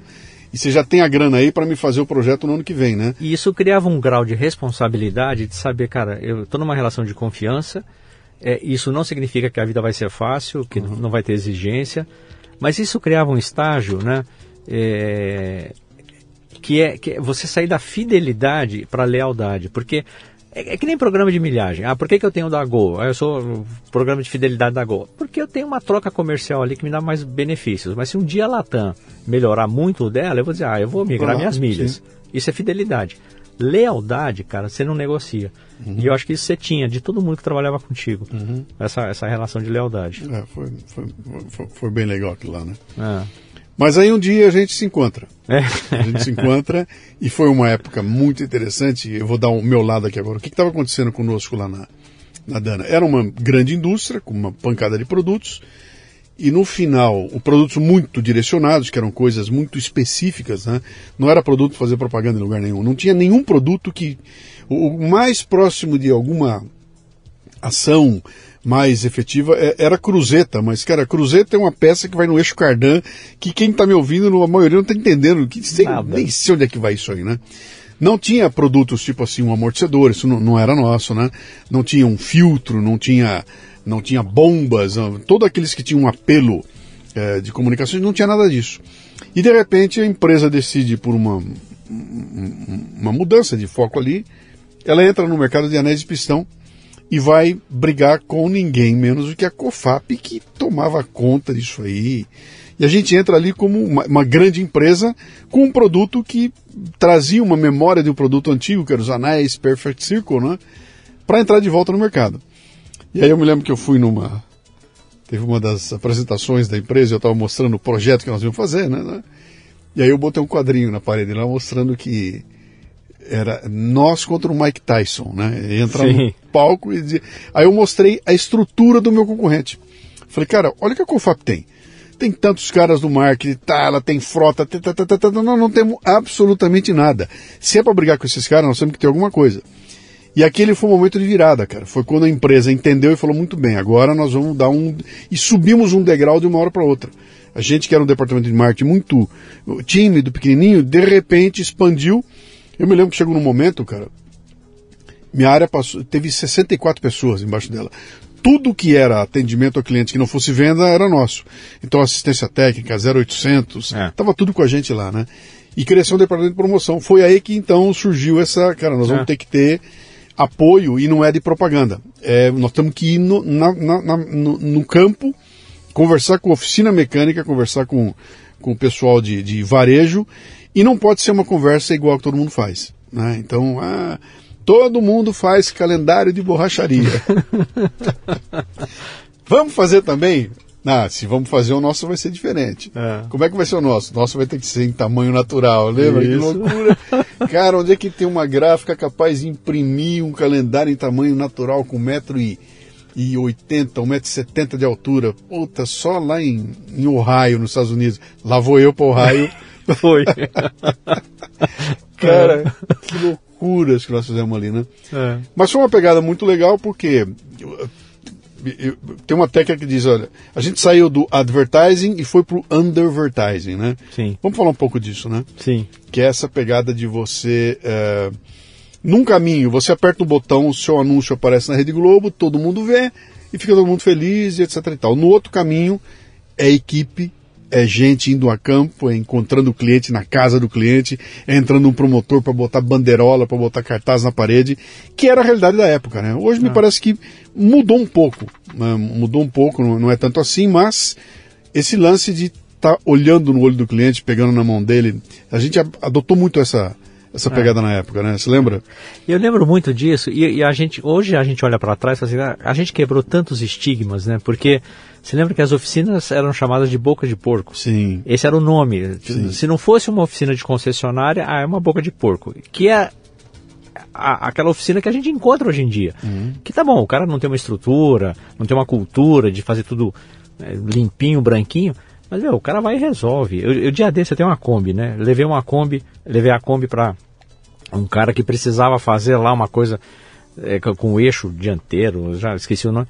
E você já tem a grana aí para me fazer o projeto no ano que vem, né? E isso criava um grau de responsabilidade de saber, cara, eu estou numa relação de confiança, é, isso não significa que a vida vai ser fácil, que uhum. não vai ter exigência, mas isso criava um estágio, né? É, que, é, que é você sair da fidelidade para a lealdade. Porque é, é, que nem programa de milhagem. Ah, por que, que eu tenho da Gol? Ah, eu sou programa de fidelidade da Gol. Porque eu tenho uma troca comercial ali que me dá mais benefícios. Mas se um dia a Latam melhorar muito dela, eu vou dizer, ah, eu vou migrar ah, minhas milhas. Sim. Isso é fidelidade. Lealdade, cara, você não negocia. Uhum. E eu acho que isso você tinha de todo mundo que trabalhava contigo. Uhum. Essa, essa relação de lealdade. É, foi, foi, foi, foi, bem legal aquilo lá, né? É. Mas aí um dia a gente se encontra. É. A gente se encontra e foi uma época muito interessante. Eu vou dar o meu lado aqui agora. O que estava acontecendo conosco lá na, na Dana? Era uma grande indústria com uma pancada de produtos e no final, o produtos muito direcionados, que eram coisas muito específicas, né? Não era produto fazer propaganda em lugar nenhum. Não tinha nenhum produto que. O mais próximo de alguma ação mais efetiva é, era cruzeta, mas, cara, cruzeta é uma peça que vai no eixo cardan, que quem está me ouvindo, a maioria não está entendendo, que sei, nem sei onde é que vai isso aí, né? Não tinha produtos tipo assim, um amortecedor, isso não, não era nosso, né? Não tinha um filtro, não tinha, não tinha bombas, todos aqueles que tinham um apelo é, de comunicações, não tinha nada disso. E de repente a empresa decide por uma, uma mudança de foco ali, ela entra no mercado de anéis de pistão, e vai brigar com ninguém menos do que a COFAP, que tomava conta disso aí. E a gente entra ali como uma, uma, grande empresa com um produto que trazia uma memória de um produto antigo, que era os anéis Perfect Circle, né? Para entrar de volta no mercado. E aí eu me lembro que eu fui numa. Teve uma das apresentações da empresa, eu estava mostrando o projeto que nós íamos fazer, né? E aí eu botei um quadrinho na parede lá mostrando que era nós contra o Mike Tyson, né? Entrar no palco e dizer. Aí eu mostrei a estrutura do meu concorrente. Falei, cara, olha o que a Confap tem. Tem tantos caras no marketing, tá, ela tem frota, tá, tá, tá, tá, não, não temos absolutamente nada. Se é para brigar com esses caras, nós temos que ter alguma coisa. E aquele foi o momento de virada, cara. Foi quando a empresa entendeu e falou muito bem, agora nós vamos dar um. E subimos um degrau de uma hora para outra. A gente que era um departamento de marketing muito tímido, pequenininho, de repente expandiu eu me lembro que chegou num momento, cara, minha área passou, teve 64 pessoas embaixo dela. Tudo que era atendimento ao cliente que não fosse venda era nosso. Então assistência técnica, 0800, é. tava tudo com a gente lá, né? E cresceu um departamento de promoção. Foi aí que então surgiu essa, cara, nós vamos é. ter que ter apoio e não é de propaganda. É, nós temos que ir no, na, na, no, no, campo, conversar com a oficina mecânica, conversar com, com o pessoal de, de varejo e não pode ser uma conversa igual que todo mundo faz. Né? Então, ah, todo mundo faz calendário de borracharia. vamos fazer também? Ah, se vamos fazer o nosso vai ser diferente. É. Como é que vai ser o nosso? O nosso vai ter que ser em tamanho natural, lembra? Isso. Que loucura. Cara, onde é que tem uma gráfica capaz de imprimir um calendário em tamanho natural com metro e, e 80, 1,70m de altura? Puta, só lá em, em Ohio, nos Estados Unidos. Lá vou eu para Ohio Foi. Cara, que loucuras que nós fizemos ali, né? É. Mas foi uma pegada muito legal porque tem uma técnica que diz, olha, a gente saiu do advertising e foi pro undervertising, né? Sim. Vamos falar um pouco disso, né? Sim. Que é essa pegada de você... É, num caminho, você aperta o botão, o seu anúncio aparece na Rede Globo, todo mundo vê e fica todo mundo feliz e etc e tal. No outro caminho, é equipe é gente indo a campo, é encontrando o cliente na casa do cliente, é entrando um promotor para botar bandeirola, para botar cartaz na parede, que era a realidade da época, né? Hoje me ah. parece que mudou um pouco? Mudou um pouco, não, é tanto assim, mas esse lance de estar tá olhando no olho do cliente, pegando na mão dele, a gente adotou muito essa essa é. pegada é. na época, né? Você lembra? Eu lembro muito disso e, e a gente hoje a gente olha para trás e fala assim, ah, a gente quebrou tantos estigmas, né? Porque você lembra que as oficinas eram chamadas de boca de porco? Sim. Esse era o nome. Sim. Se não fosse uma oficina de concessionária, ah, é uma boca de porco. Que é a, aquela oficina que a gente encontra hoje em dia. Uhum. Que tá bom, o cara não tem uma estrutura, não tem uma cultura de fazer tudo é, limpinho, branquinho. Mas, meu, o cara vai e resolve. Eu, eu dia desse eu tenho uma Kombi, né? Levei uma Kombi, levei a Kombi para um cara que precisava fazer lá uma coisa é, com o eixo dianteiro, já esqueci o nome.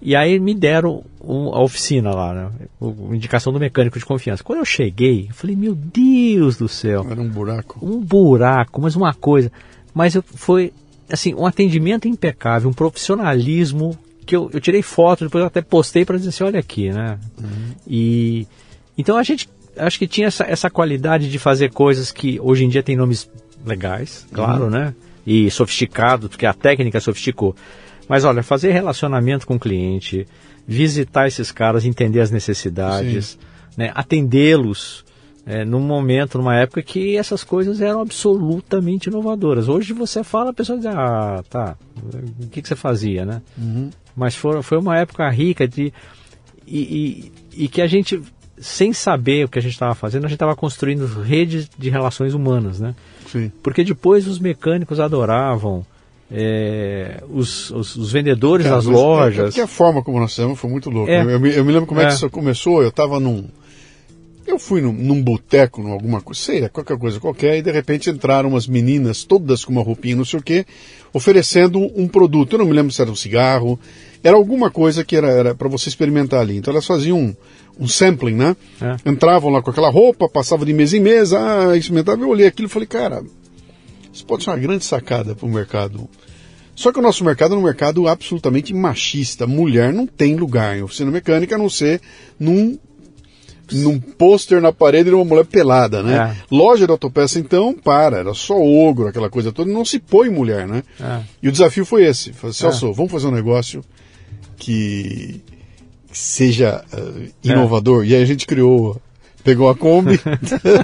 E aí me deram um, a oficina lá, né? O, indicação do mecânico de confiança. Quando eu cheguei, eu falei, meu Deus do céu. Era um buraco. Um buraco, mas uma coisa. Mas foi, assim, um atendimento impecável, um profissionalismo que eu, eu tirei foto, depois eu até postei para dizer assim, olha aqui, né? Uhum. E então a gente acho que tinha essa, essa qualidade de fazer coisas que hoje em dia tem nomes legais, claro, uhum. né? E sofisticado, porque a técnica sofisticou. Mas olha, fazer relacionamento com o cliente, visitar esses caras, entender as necessidades, né, atendê-los é, num momento, numa época que essas coisas eram absolutamente inovadoras. Hoje você fala, a pessoa diz, ah, tá, o que, que você fazia, né? Uhum. Mas foi, foi uma época rica de. E, e, e que a gente, sem saber o que a gente estava fazendo, a gente estava construindo redes de relações humanas, né? Sim. Porque depois os mecânicos adoravam é, os, os, os, vendedores Cara, das mas é- lojas. É, porque a forma como nós fizemos foi muito louca. É. Eu, eu me- eu me lembro como é, que É. isso começou. Eu tava num. Eu fui num, num boteco, num alguma coisa, sei lá, qualquer coisa qualquer, e de repente entraram umas meninas, todas com uma roupinha, não sei o quê, oferecendo um produto. Eu não me lembro se era um cigarro, era alguma coisa que era, era para você experimentar ali. Então elas faziam um, um sampling, né? É. Entravam lá com aquela roupa, passavam de mesa em mesa, ah, experimentava. Eu olhei aquilo e falei, cara, isso pode ser uma grande sacada para o mercado. Só que o nosso mercado é um mercado absolutamente machista. Mulher não tem lugar em oficina mecânica a não ser num, num pôster na parede de uma mulher pelada, né? É. Loja de autopeça, então, para, era só ogro, aquela coisa toda, não se põe mulher, né? É. E o desafio foi esse. Falei, Celso, vamos fazer um negócio que seja eh, inovador. E aí a gente criou, pegou a Kombi,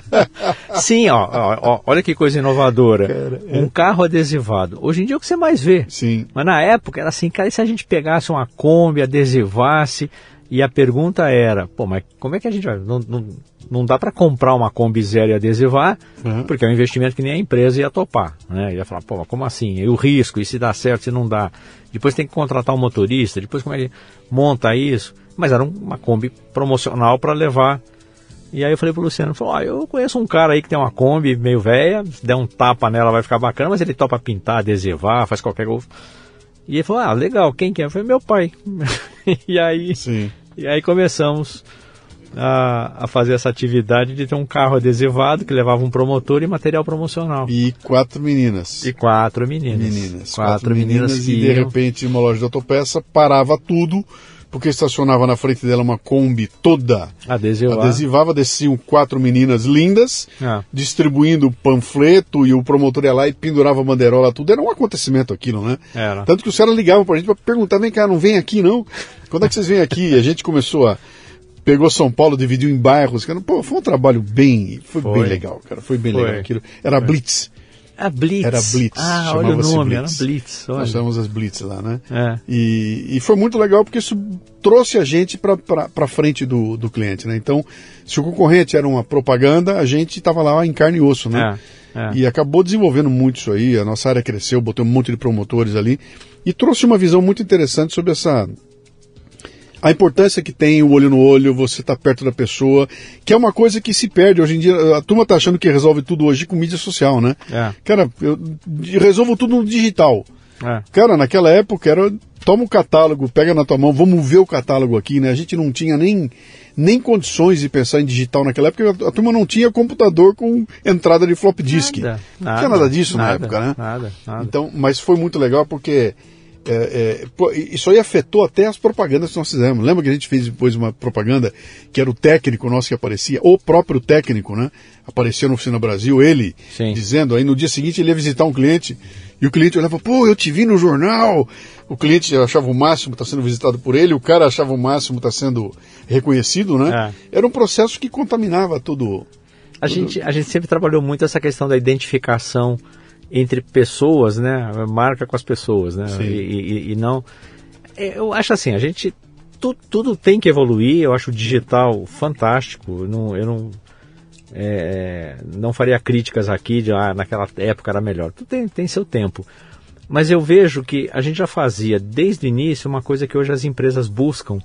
Sim, ó, ó, ó, olha que coisa inovadora. Cara, é. Um carro adesivado. Hoje em dia é o que você mais vê. sim, Mas na época era assim, cara, e se a gente pegasse uma Kombi, adesivasse, e a pergunta era, pô, mas como é que a gente vai? Não, não, não dá para comprar uma Kombi zero e adesivar, Uhum. porque é um investimento que nem a empresa ia topar. Né? Ia falar, pô, mas como assim? E o risco, e se dá certo, se não dá? Depois tem que contratar um motorista, depois como é que monta isso? Mas era um- uma Kombi promocional para levar. E aí eu falei pro Luciano, falou, ah, eu conheço um cara aí que tem uma Kombi meio velha, se der um tapa nela vai ficar bacana, mas ele topa pintar, adesivar, faz qualquer coisa. E ele falou, ah, legal, quem que é? Falei, meu pai. e aí, sim. E aí começamos a, a fazer essa atividade de ter um carro adesivado que levava um promotor e material promocional. E quatro meninas. E quatro meninas. meninas. Quatro, meninas, que e de iam- repente uma loja de autopeça parava tudo, porque estacionava na frente dela uma Kombi toda adesivar. adesivava, desciam quatro meninas lindas, Ah. distribuindo panfleto e o promotor ia lá e pendurava a bandeirola, tudo. Era um acontecimento aquilo, né? Era. Tanto que os caras ligavam pra gente pra perguntar, vem cá, não vem aqui não? Quando é que vocês vêm aqui? E a gente começou a... Pegou São Paulo, dividiu em bairros. Cara, pô, foi um trabalho bem... Foi, Foi. bem legal, cara. Foi bem Foi. legal aquilo. Era Blitz. A Blitz. Era Blitz, Ah, olha o nome, Blitz. era Blitz. Olha. Nós chamamos as Blitz lá, né? É. E, e foi muito legal porque isso trouxe a gente para frente do, do cliente, né? Então, se o concorrente era uma propaganda, a gente estava lá em carne e osso, né? É, é. E acabou desenvolvendo muito isso aí, a nossa área cresceu, botou um monte de promotores ali e trouxe uma visão muito interessante sobre essa a importância que tem o olho no olho, você estar perto da pessoa, que é uma coisa que se perde hoje em dia. A turma tá achando que resolve tudo hoje com mídia social, né? É. Cara, eu resolvo tudo no digital. É. Cara, naquela época era toma o catálogo, pega na tua mão, vamos ver o catálogo aqui, né? A gente não tinha nem, nem condições de pensar em digital naquela época, a, a turma não tinha computador com entrada de flop disk. Nada, não tinha nada disso na nada, época, né? Nada, nada. Então, mas foi muito legal porque é, é, isso aí afetou até as propagandas que nós fizemos. Lembra que a gente fez depois uma propaganda que era o técnico nosso que aparecia, o próprio técnico, né? Apareceu na Oficina Brasil, ele Sim. dizendo, aí no dia seguinte ele ia visitar um cliente e o cliente olhava, pô, eu te vi no jornal. O cliente achava o máximo estar sendo visitado por ele, o cara achava o máximo estar sendo reconhecido, né? Era um processo que contaminava tudo. A gente, a gente sempre trabalhou muito essa questão da identificação entre pessoas, né? Marca com as pessoas, né? E, e- e não. é, Eu acho assim, a gente. tu- tudo tem que evoluir, eu acho o digital fantástico. eu Não, eu não. é, não faria críticas aqui de ah, naquela época era melhor. Tudo tem, tem seu tempo. Mas eu vejo que a gente já fazia desde o início uma coisa que hoje as empresas buscam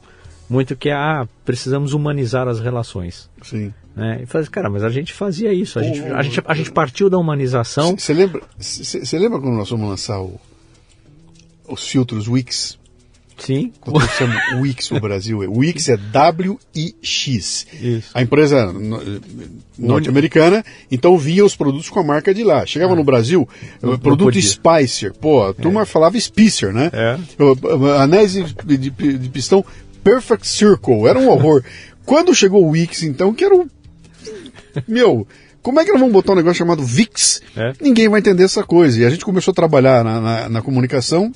muito, que é ah, precisamos humanizar as relações. Sim. Né? E faz, cara, mas a gente fazia isso. A gente, Oh, a gente, a gente partiu da humanização. Você lembra, você lembra quando nós vamos lançar o- os filtros Wix? Sim. Quando eu chamo Wix no Brasil, é- Wix é W-I-X. Isso. A empresa no- norte-americana, então via os produtos com a marca de lá. Chegava no Brasil, Não- o não produto podia. Spicer, pô, a turma falava Spicer, né? É. O- o- Anéis de, de- de pistão Perfect Circle, era um horror. Quando chegou o Wix, então, que era um. Meu, como é que nós vamos botar um negócio chamado VIX? É. Ninguém vai entender essa coisa. E a gente começou a trabalhar na, na- na comunicação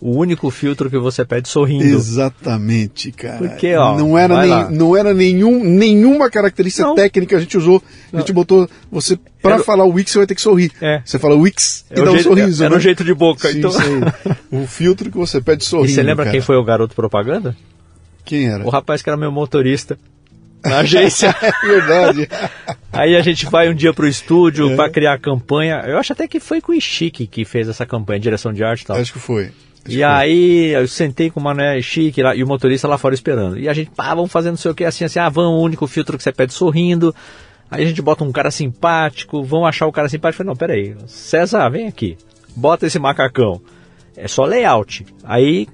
O único filtro que você pede sorrindo. Exatamente, cara. Porque, ó, não era, nem, não era nenhum, nenhuma característica Não. técnica que a gente usou. A gente botou. Você, pra Era- falar o Wix, você vai ter que sorrir. É. Você fala Wix e É o dá um jeito- sorriso. era né? um jeito de boca, Sim, então. O filtro que você pede sorrindo. E você lembra cara. quem foi o garoto propaganda? Quem era? O rapaz que era meu motorista. Na agência. é verdade. Aí a gente vai um dia pro estúdio é. para criar a campanha. Eu acho até que foi com o Chique que fez essa campanha, direção de arte e tal. Acho que foi. Acho e aí eu sentei com o Mané Chique lá, e o motorista lá fora esperando. E a gente, pá, vamos fazendo não sei o que, assim, assim, ah, vamos, o único filtro que você pede sorrindo. Aí a gente bota um cara simpático, vão achar o cara simpático. Falei, não, peraí, César, vem aqui, bota esse macacão. É só layout. Aí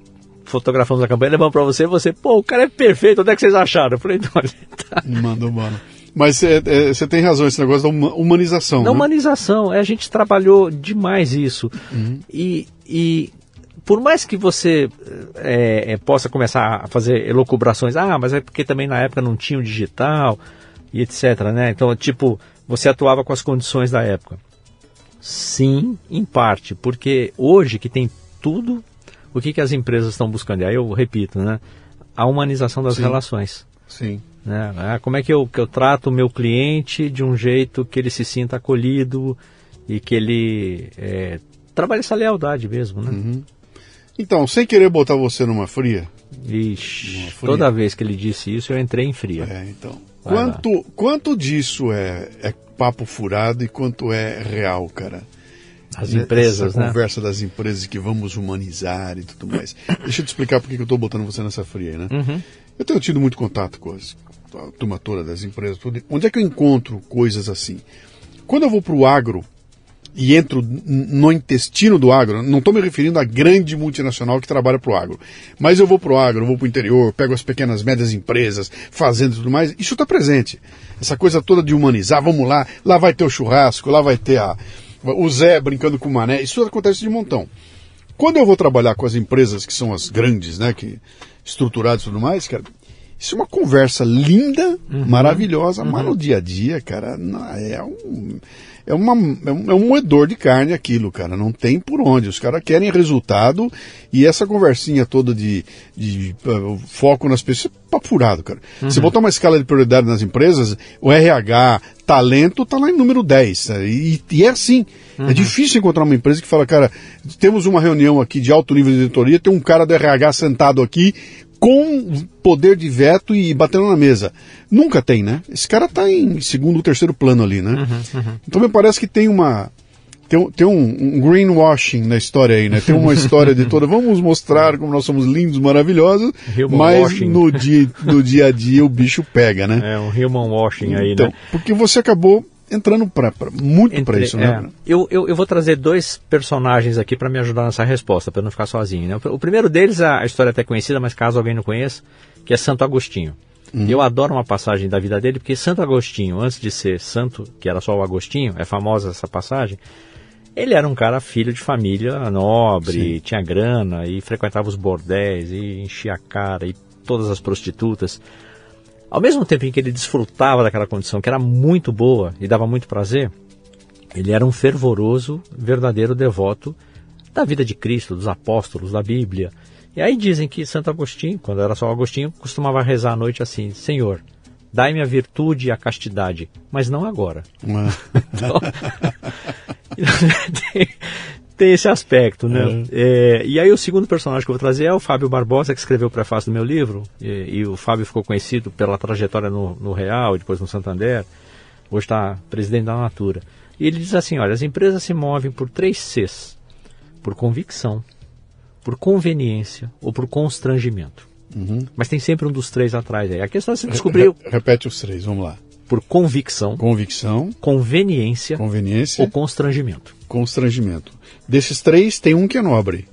fotografamos a campanha, levamos para você, você, pô, o cara é perfeito, onde é que vocês acharam? Eu falei, não, tá. Manda, mano. Mas você é, tem razão, esse negócio da humanização. Da né? humanização, é, a gente trabalhou demais isso. Uhum. E, e por mais que você é, é, possa começar a fazer elucubrações, ah, mas é porque também na época não tinha o digital e etc, né? Então, tipo, você atuava com as condições da época. Sim, em parte, porque hoje que tem tudo, o que, que as empresas estão buscando? E aí eu repito, né? A humanização das Sim. relações. Sim. Né? Ah, como é que eu, que eu trato o meu cliente de um jeito que ele se sinta acolhido e que ele é, trabalhe essa lealdade mesmo, né? Uhum. Então, sem querer botar você numa fria. Ixi, numa fria. toda vez que ele disse isso, eu entrei em fria. É, então. quanto, quanto disso é, é papo furado e quanto é real, cara? As empresas, Essa né? conversa das empresas que vamos humanizar e tudo mais. Deixa eu te explicar por que eu estou botando você nessa fria, né? Uhum. Eu tenho tido muito contato com as, a turma toda das empresas. Tudo. Onde é que eu encontro coisas assim? Quando eu vou para o agro e entro no intestino do agro, não estou me referindo à grande multinacional que trabalha para o agro, mas eu vou para o agro, vou para o interior, pego as pequenas, médias empresas, fazendo tudo mais, isso está presente. Essa coisa toda de humanizar, vamos lá, lá vai ter o churrasco, lá vai ter a, o Zé brincando com o Mané, isso acontece de montão. Quando eu vou trabalhar com as empresas que são as grandes, né, que estruturadas e tudo mais, cara, isso é uma conversa linda, uhum. maravilhosa, uhum. mas no dia a dia, cara, é um, é, uma, é, um, é um moedor de carne aquilo, cara. Não tem por onde. Os caras querem resultado e essa conversinha toda de, de uh, foco nas pessoas é papo furado, cara. Uhum. Você botar uma escala de prioridade nas empresas, o RH, talento, tá lá em número 10. E, e é assim. É uhum. É difícil encontrar uma empresa que fala, cara, temos uma reunião aqui de alto nível de diretoria, tem um cara do RH sentado aqui com poder de veto e batendo na mesa. Nunca tem, né? Esse cara está em segundo ou terceiro plano ali, né? Uhum, uhum. Então me parece que tem uma. Tem, tem um, um, greenwashing na história aí, né? Tem uma história de toda. Vamos mostrar como nós somos lindos, maravilhosos, human mas no dia, no dia a dia o bicho pega, né? É um human washing aí, então, né? Porque você acabou entrando pra, pra muito para isso, né? É, eu, eu, eu, vou trazer dois personagens aqui para me ajudar nessa resposta, para não ficar sozinho. Né? O primeiro deles, a, a história é até conhecida, mas caso alguém não conheça, que é Santo Agostinho. Uhum. Eu adoro uma passagem da vida dele, porque Santo Agostinho, antes de ser santo, que era só o Agostinho, é famosa essa passagem, ele era um cara filho de família nobre, Sim. tinha grana e frequentava os bordéis e enchia a cara e todas as prostitutas. Ao mesmo tempo em que ele desfrutava daquela condição que era muito boa e dava muito prazer, ele era um fervoroso, verdadeiro devoto da vida de Cristo, dos apóstolos, da Bíblia. E aí dizem que Santo Agostinho, quando era só Agostinho, costumava rezar à noite assim: Senhor, dai-me a virtude e a castidade, mas não agora. então, tem, tem, esse aspecto, né? Uhum. É, e aí o segundo personagem que eu vou trazer é o Fábio Barbosa, que escreveu o prefácio do meu livro, e, e o Fábio ficou conhecido pela trajetória no, no Real, depois no Santander, hoje está presidente da Natura. E ele diz assim, olha, as empresas se movem por três Cs, por convicção, por conveniência ou por constrangimento. Uhum. Mas tem sempre um dos três atrás aí. A questão é se descobrir. Repete os três, vamos lá. Por convicção. Convicção. Conveniência. Conveniência. Ou constrangimento. Constrangimento. Desses três, tem um que é nobre.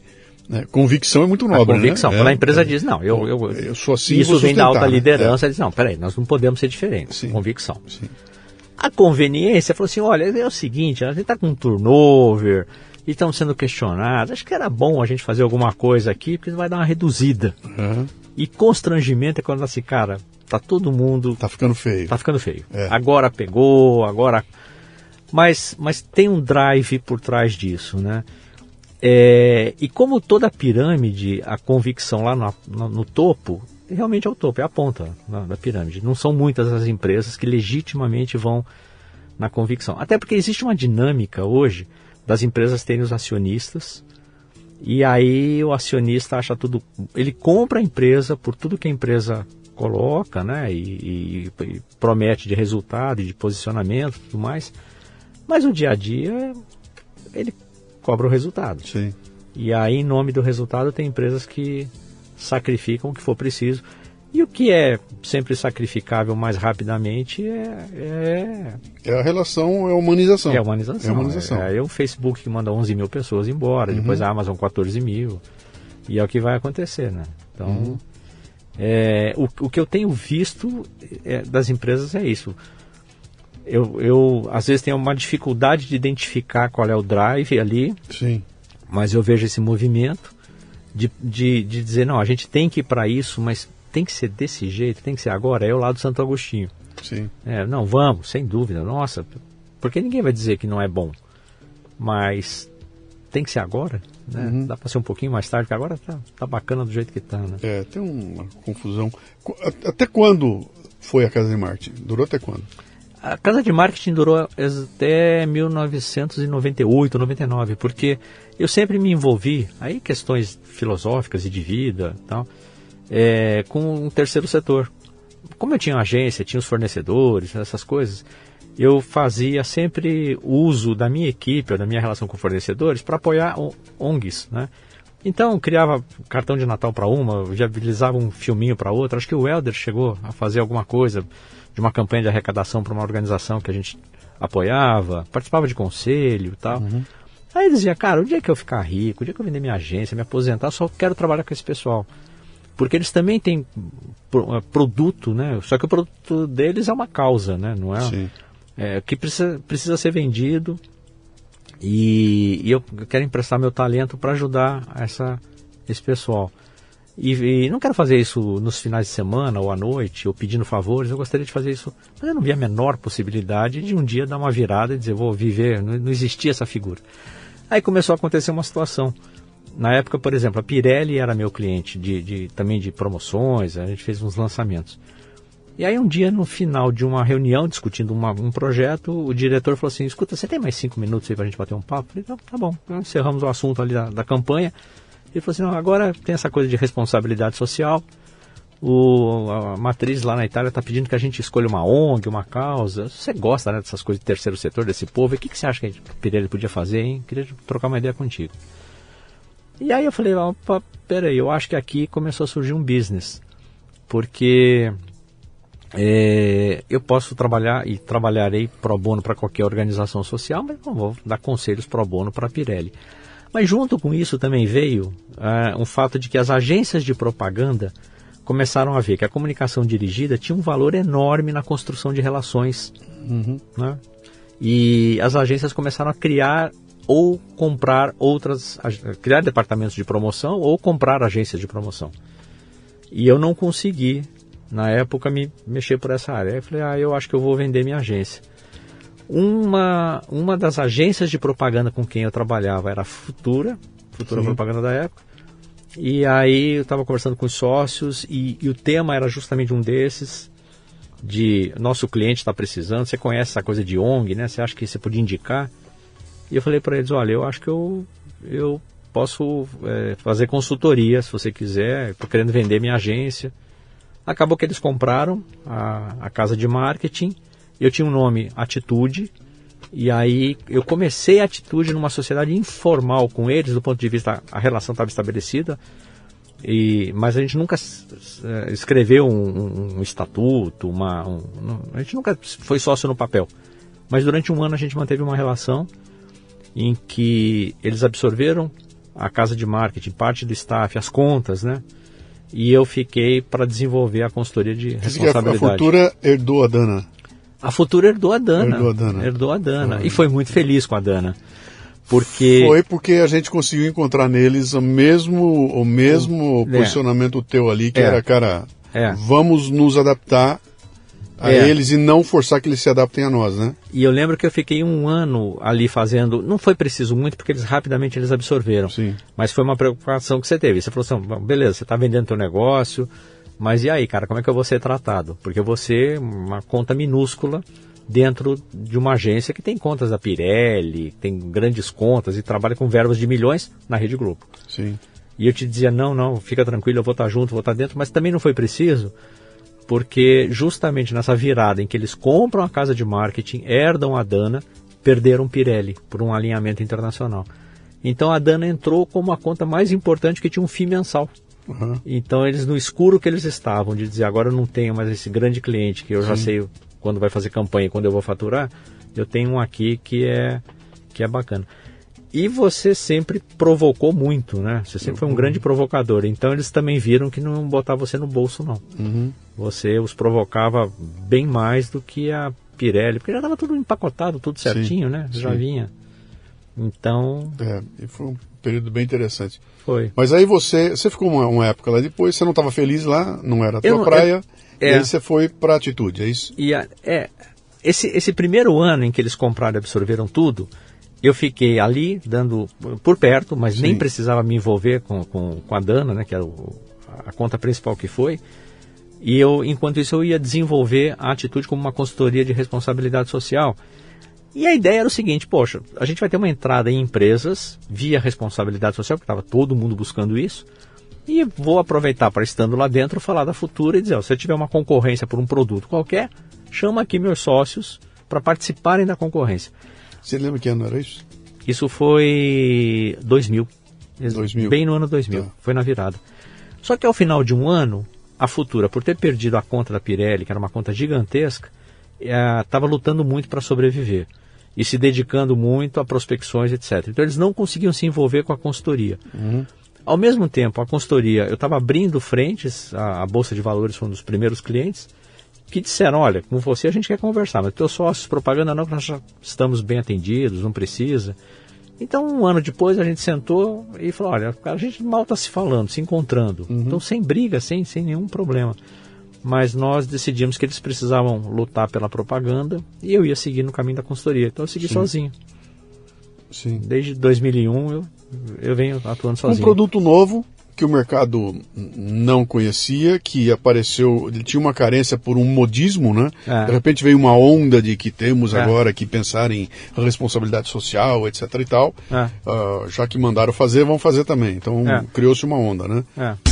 Né? Convicção é muito nobre. A convicção. Né? Quando é, a empresa é. diz, não, eu, eu, eu sou assim. Isso vem da alta né? liderança. É. Diz, não, peraí, nós não podemos ser diferentes. Sim. Convicção. Sim. A conveniência falou assim: olha, é o seguinte, a gente está com um turnover e estão sendo questionados. Acho que era bom a gente fazer alguma coisa aqui, porque vai dar uma reduzida. Uhum. E constrangimento é quando assim, cara, tá todo mundo. Tá ficando feio. Tá ficando feio. É. Agora pegou, agora. Mas, mas tem um drive por trás disso, né? É, e como toda pirâmide, a convicção lá no, no, no topo, realmente é o topo, é a ponta né, da pirâmide. Não são muitas as empresas que legitimamente vão na convicção. Até porque existe uma dinâmica hoje das empresas terem os acionistas, e aí o acionista acha tudo. Ele compra a empresa por tudo que a empresa coloca, né? E, e, e promete de resultado de posicionamento, tudo mais. Mas o dia a dia ele cobra o resultado. Sim. E aí, em nome do resultado, tem empresas que sacrificam o que for preciso. E o que é sempre sacrificável mais rapidamente é. É, é a relação, é a humanização. É a humanização. É, a humanização. é, é o Facebook que manda 11 mil pessoas embora, uhum. depois a Amazon 14 mil. E é o que vai acontecer, né? Então, uhum. é, o, o que eu tenho visto é, das empresas é isso. Eu, eu, às vezes, tenho uma dificuldade de identificar qual é o drive ali. Sim. Mas eu vejo esse movimento de, de, de dizer, não, a gente tem que ir para isso, mas tem que ser desse jeito, tem que ser agora. É o lado do Santo Agostinho. Sim. É, não, vamos, sem dúvida. Nossa, porque ninguém vai dizer que não é bom. Mas tem que ser agora? Né? Uhum. Dá para ser um pouquinho mais tarde, que agora tá, tá bacana do jeito que tá. Né? É, tem uma confusão. Até quando foi a Casa de Marketing? Durou até quando? A Casa de Marketing durou até 1998, 99, porque eu sempre me envolvi, aí questões filosóficas e de vida tal, é, com um terceiro setor. Como eu tinha uma agência, tinha os fornecedores, essas coisas, eu fazia sempre uso da minha equipe, da minha relação com fornecedores, para apoiar ONGs, né? Então, criava cartão de Natal para uma, viabilizava um filminho para outra. Acho que o Helder chegou a fazer alguma coisa de uma campanha de arrecadação para uma organização que a gente apoiava, participava de conselho e tal. Uhum. Aí dizia, cara, o dia que eu ficar rico, o dia que eu vender minha agência, me aposentar, só quero trabalhar com esse pessoal. Porque eles também têm é, produto, né? Só que o produto deles é uma causa, né? Não é? Sim é, que precisa, precisa ser vendido e, e eu quero emprestar meu talento para ajudar essa, esse pessoal. E, e, não quero fazer isso nos finais de semana ou à noite, ou pedindo favores, eu gostaria de fazer isso, mas eu não vi a menor possibilidade de um dia dar uma virada e dizer, vou viver, não, não existia essa figura. Aí começou a acontecer uma situação. Na época, por exemplo, a Pirelli era meu cliente de, de, também de promoções, a gente fez uns lançamentos. E aí um dia, no final de uma reunião, discutindo uma, um projeto, o diretor falou assim, escuta, você tem mais cinco minutos aí para a gente bater um papo? Eu falei, tá, bom, então, encerramos o assunto ali da, da campanha. Ele falou assim, agora tem essa coisa de responsabilidade social, o, a matriz lá na Itália está pedindo que a gente escolha uma ONG, uma causa. Você gosta né, dessas coisas de terceiro setor, desse povo, o que, que você acha que a Pirelli podia fazer, hein? Queria trocar uma ideia contigo. E aí eu falei, opa, peraí, eu acho que aqui começou a surgir um business. Porque é, eu posso trabalhar e trabalharei pro bono para qualquer organização social, mas não vou dar conselhos pro bono para a Pirelli. Mas junto com isso também veio é, um fato de que as agências de propaganda começaram a ver que a comunicação dirigida tinha um valor enorme na construção de relações. Uhum. Né? E as agências começaram a criar ou comprar outras, criar departamentos de promoção ou comprar agências de promoção. E eu não consegui na época, me mexer por essa área. Aí eu falei, ah, eu acho que eu vou vender minha agência. Uma, uma das agências de propaganda com quem eu trabalhava era a Futura, Futura Sim. Propaganda da época. E aí eu estava conversando com os sócios e, e, o tema era justamente um desses, de nosso cliente está precisando, você conhece essa coisa de ONG, né? Você acha que você podia indicar? E eu falei para eles, olha, eu acho que eu, eu posso é, fazer consultoria, se você quiser, estou querendo vender minha agência. Acabou que eles compraram a, a casa de marketing. Eu tinha um nome Atitude. E aí eu comecei a Atitude numa sociedade informal com eles, do ponto de vista a relação estava estabelecida. E, mas a gente nunca é, escreveu um, um, estatuto, uma, um, a gente nunca foi sócio no papel. Mas durante um ano a gente manteve uma relação em que eles absorveram a casa de marketing, parte do staff, as contas, né? e eu fiquei para desenvolver a consultoria de responsabilidade. A, Futura herdou a Dana. A Futura herdou a Dana. Herdou a Dana. Herdou a Dana. E foi muito feliz com a Dana. Porque... Foi porque a gente conseguiu encontrar neles o mesmo, o mesmo é. posicionamento teu ali, que é. era, cara, é. vamos nos adaptar a é. eles e não forçar que eles se adaptem a nós, né? E eu lembro que eu fiquei um ano ali fazendo, não foi preciso muito porque eles rapidamente eles absorveram, Sim. mas foi uma preocupação que você teve. Você falou assim, beleza, você está vendendo teu negócio, mas e aí, cara, como é que eu vou ser tratado? Porque você uma conta minúscula dentro de uma agência que tem contas da Pirelli, tem grandes contas e trabalha com verbas de milhões na Rede Globo. Sim. E eu te dizia, não, não, fica tranquilo, eu vou estar junto, vou estar dentro, mas também não foi preciso porque justamente nessa virada em que eles compram a casa de marketing, herdam a Dana, perderam Pirelli por um alinhamento internacional. Então a Dana entrou como a conta mais importante que tinha um FII mensal. Uhum. Então eles no escuro que eles estavam de dizer agora eu não tenho mais esse grande cliente que eu Sim. já sei quando vai fazer campanha, quando eu vou faturar, eu tenho um aqui que é que é bacana. E você sempre provocou muito, né? Você sempre foi um grande provocador. Então eles também viram que não botar você no bolso, não. Uhum. Você os provocava bem mais do que a Pirelli, porque já estava tudo empacotado, tudo certinho, sim, né? Já sim. vinha. Então. É, e foi um período bem interessante. Foi. Mas aí você, você ficou uma, uma época lá depois, você não estava feliz lá, não era a tua eu, praia, é, e aí você foi para a atitude, é isso? E a, é, esse, esse primeiro ano em que eles compraram e absorveram tudo, eu fiquei ali, dando por perto, mas Sim. nem precisava me envolver com, com, com a Dana, né, que era o, a conta principal que foi. E eu, enquanto isso, eu ia desenvolver a atitude como uma consultoria de responsabilidade social. E a ideia era o seguinte, poxa, a gente vai ter uma entrada em empresas via responsabilidade social, porque estava todo mundo buscando isso, e vou aproveitar para, estando lá dentro, falar da Futura e dizer, ó, se tiver uma concorrência por um produto qualquer, chama aqui meus sócios para participarem da concorrência. Você lembra que ano era isso? Isso foi 2000. 2000. Bem no ano 2000. Tá. Foi na virada. Só que ao final de um ano, a Futura, por ter perdido a conta da Pirelli, que era uma conta gigantesca, estava é, lutando muito para sobreviver e se dedicando muito a prospecções, etc. Então eles não conseguiam se envolver com a consultoria. Uhum. Ao mesmo tempo, a consultoria, eu estava abrindo frentes, a, a, Bolsa de Valores foi um dos primeiros clientes, que disseram, olha, com você a gente quer conversar, mas teus sócios propaganda não, nós já estamos bem atendidos, não precisa. Então, um ano depois, a gente sentou e falou, olha, a gente mal está se falando, se encontrando. Uhum. Então, sem briga, sem, sem nenhum problema. Mas nós decidimos que eles precisavam lutar pela propaganda e eu ia seguir no caminho da consultoria. Então, eu segui Sim. sozinho. Sim. Desde 2001, eu, eu venho atuando sozinho. Um produto novo, que o mercado não conhecia, que apareceu, ele tinha uma carência por um modismo, né? É. De repente veio uma onda de que temos é. agora que pensar em responsabilidade social, etc e tal. É. Uh, já que mandaram fazer, vão fazer também. Então é. criou-se uma onda, né? É.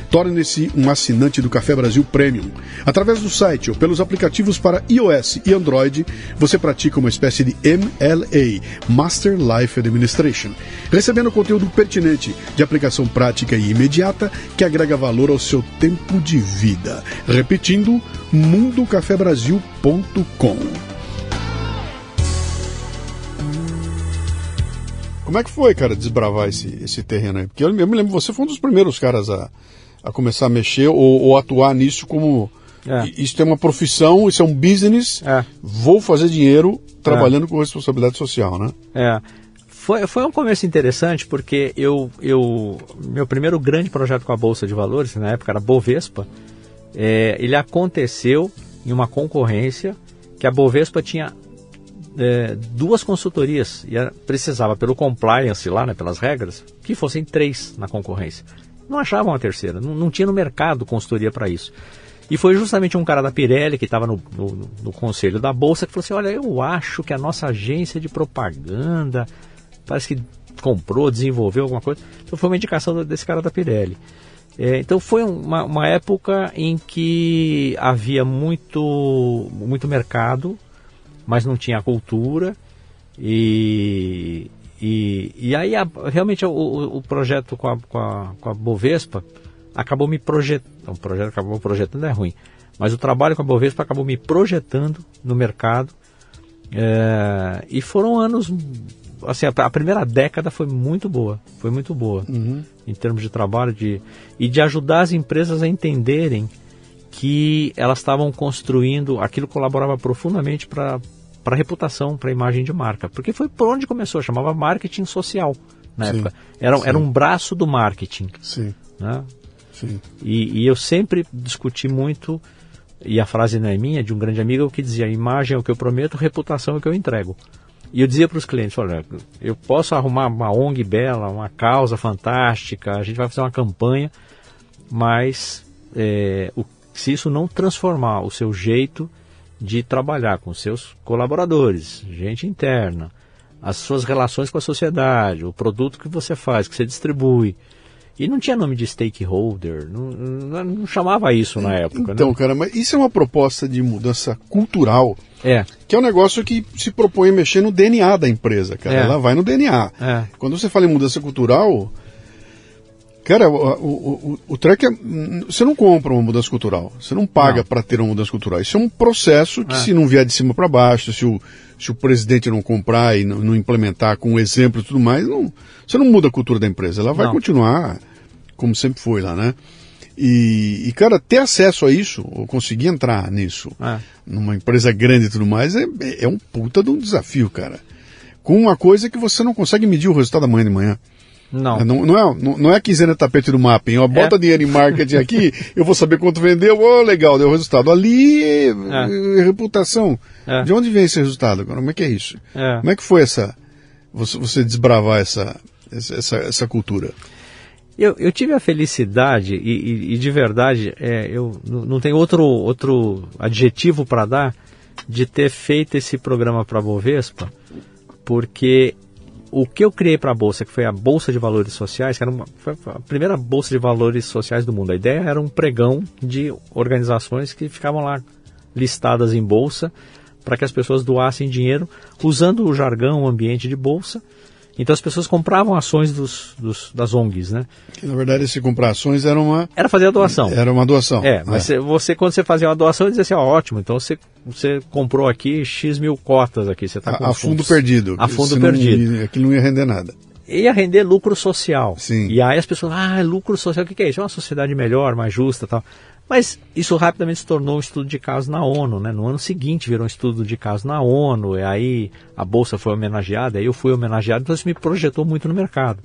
Torne-se um assinante do Café Brasil Premium. Através do site ou pelos aplicativos para iOS e Android, você pratica uma espécie de MLA, Master Life Administration, recebendo conteúdo pertinente, de aplicação prática e imediata que agrega valor ao seu tempo de vida. Repetindo, mundocafebrasil.com. Como é que foi, cara, desbravar esse, esse terreno aí? Porque eu, eu me lembro, você foi um dos primeiros caras a, a começar a mexer ou, ou atuar nisso como. É. Isso é uma profissão, isso é um business. É. Vou fazer dinheiro trabalhando é. com responsabilidade social, né? É. Foi, foi um começo interessante porque eu, eu meu primeiro grande projeto com a Bolsa de Valores, na época era Bovespa, é, ele aconteceu em uma concorrência que a Bovespa tinha é, duas consultorias e precisava, pelo compliance lá, né, pelas regras, que fossem três na concorrência. Não achavam a terceira, não, não tinha no mercado consultoria para isso. E foi justamente um cara da Pirelli, que estava no, no, no, conselho da Bolsa, que falou assim: Olha, eu acho que a nossa agência de propaganda parece que comprou, desenvolveu alguma coisa. Então foi uma indicação desse cara da Pirelli. É, então foi uma, uma, época em que havia muito, muito mercado mas não tinha cultura. E, e, e aí a, realmente o, o, projeto com a, com, a, com a Bovespa acabou me projetando. O projeto acabou projetando é ruim. Mas o trabalho com a Bovespa acabou me projetando no mercado. É, e foram anos. Assim, a, a, primeira década foi muito boa. Foi muito boa. Uhum. Em termos de trabalho de, e de ajudar as empresas a entenderem que elas estavam construindo, aquilo colaborava profundamente para a reputação, para a imagem de marca. Porque foi por onde começou, chamava marketing social na sim, época. Era, sim. era um braço do marketing. Sim. Né? sim. E, e, eu sempre discuti muito, e a frase não é minha, de um grande amigo que dizia: imagem é o que eu prometo, reputação é o que eu entrego. E eu dizia para os clientes, olha, eu posso arrumar uma ONG bela, uma causa fantástica, a gente vai fazer uma campanha, mas é, o, se isso não transformar o seu jeito de trabalhar com seus colaboradores, gente interna, as suas relações com a sociedade, o produto que você faz, que você distribui. E não tinha nome de stakeholder, não, não, não chamava isso na época. Então, né? cara, mas isso é uma proposta de mudança cultural, É, que é um negócio que se propõe a mexer no DNA da empresa, cara. É. Ela vai no DNA. é, Quando você fala em mudança cultural, cara, o, o, o, o é. hum, Você não compra uma mudança cultural. Você não paga para ter uma mudança cultural. Isso é um processo que, É. se não vier de cima para baixo, se o, se o presidente não comprar e não, não implementar com exemplo e tudo mais, não, você não muda a cultura da empresa. Ela vai Não. continuar como sempre foi lá, né? E, e, cara, ter acesso a isso, ou conseguir entrar nisso, é. numa empresa grande e tudo mais, é, é um puta de um desafio, cara. Com uma coisa que você não consegue medir o resultado amanhã de manhã. Não. Não, não, é, não, não é quinzena tapete do mapping, ó, bota É. dinheiro em marketing aqui, eu vou saber quanto vendeu, ó, legal, deu resultado. Ali, é, é reputação. É. De onde vem esse resultado agora? Como é que é isso? É. Como é que foi essa, você, você desbravar essa, essa, essa, cultura? Eu, eu tive a felicidade, e, e- e de verdade, é, eu não tenho outro, outro adjetivo para dar, de ter feito esse programa para a Bovespa, porque o que eu criei para a Bolsa, que foi a Bolsa de Valores Sociais, que era uma, a primeira Bolsa de Valores Sociais do mundo. A ideia era um pregão de organizações que ficavam lá listadas em Bolsa, para que as pessoas doassem dinheiro, usando o jargão, o ambiente de Bolsa. Então as pessoas compravam ações dos, dos- das ONGs, né? Que, na verdade, esse comprar ações era uma, Era fazer a doação. era uma doação. É, mas você- você, quando você fazia uma doação, dizia assim, ó, ótimo, então você, você comprou aqui X mil cotas aqui, você está com a, fundo perdido. A fundo perdido. Aquilo não ia render nada. Ia render lucro social. Sim. E aí as pessoas, ah, lucro social, o que, que é isso? É uma sociedade melhor, mais justa tal. Mas isso rapidamente se tornou um estudo de caso na ONU, né? No ano seguinte virou um estudo de caso na ONU, e aí a Bolsa foi homenageada, aí eu fui homenageado, então isso me projetou muito no mercado.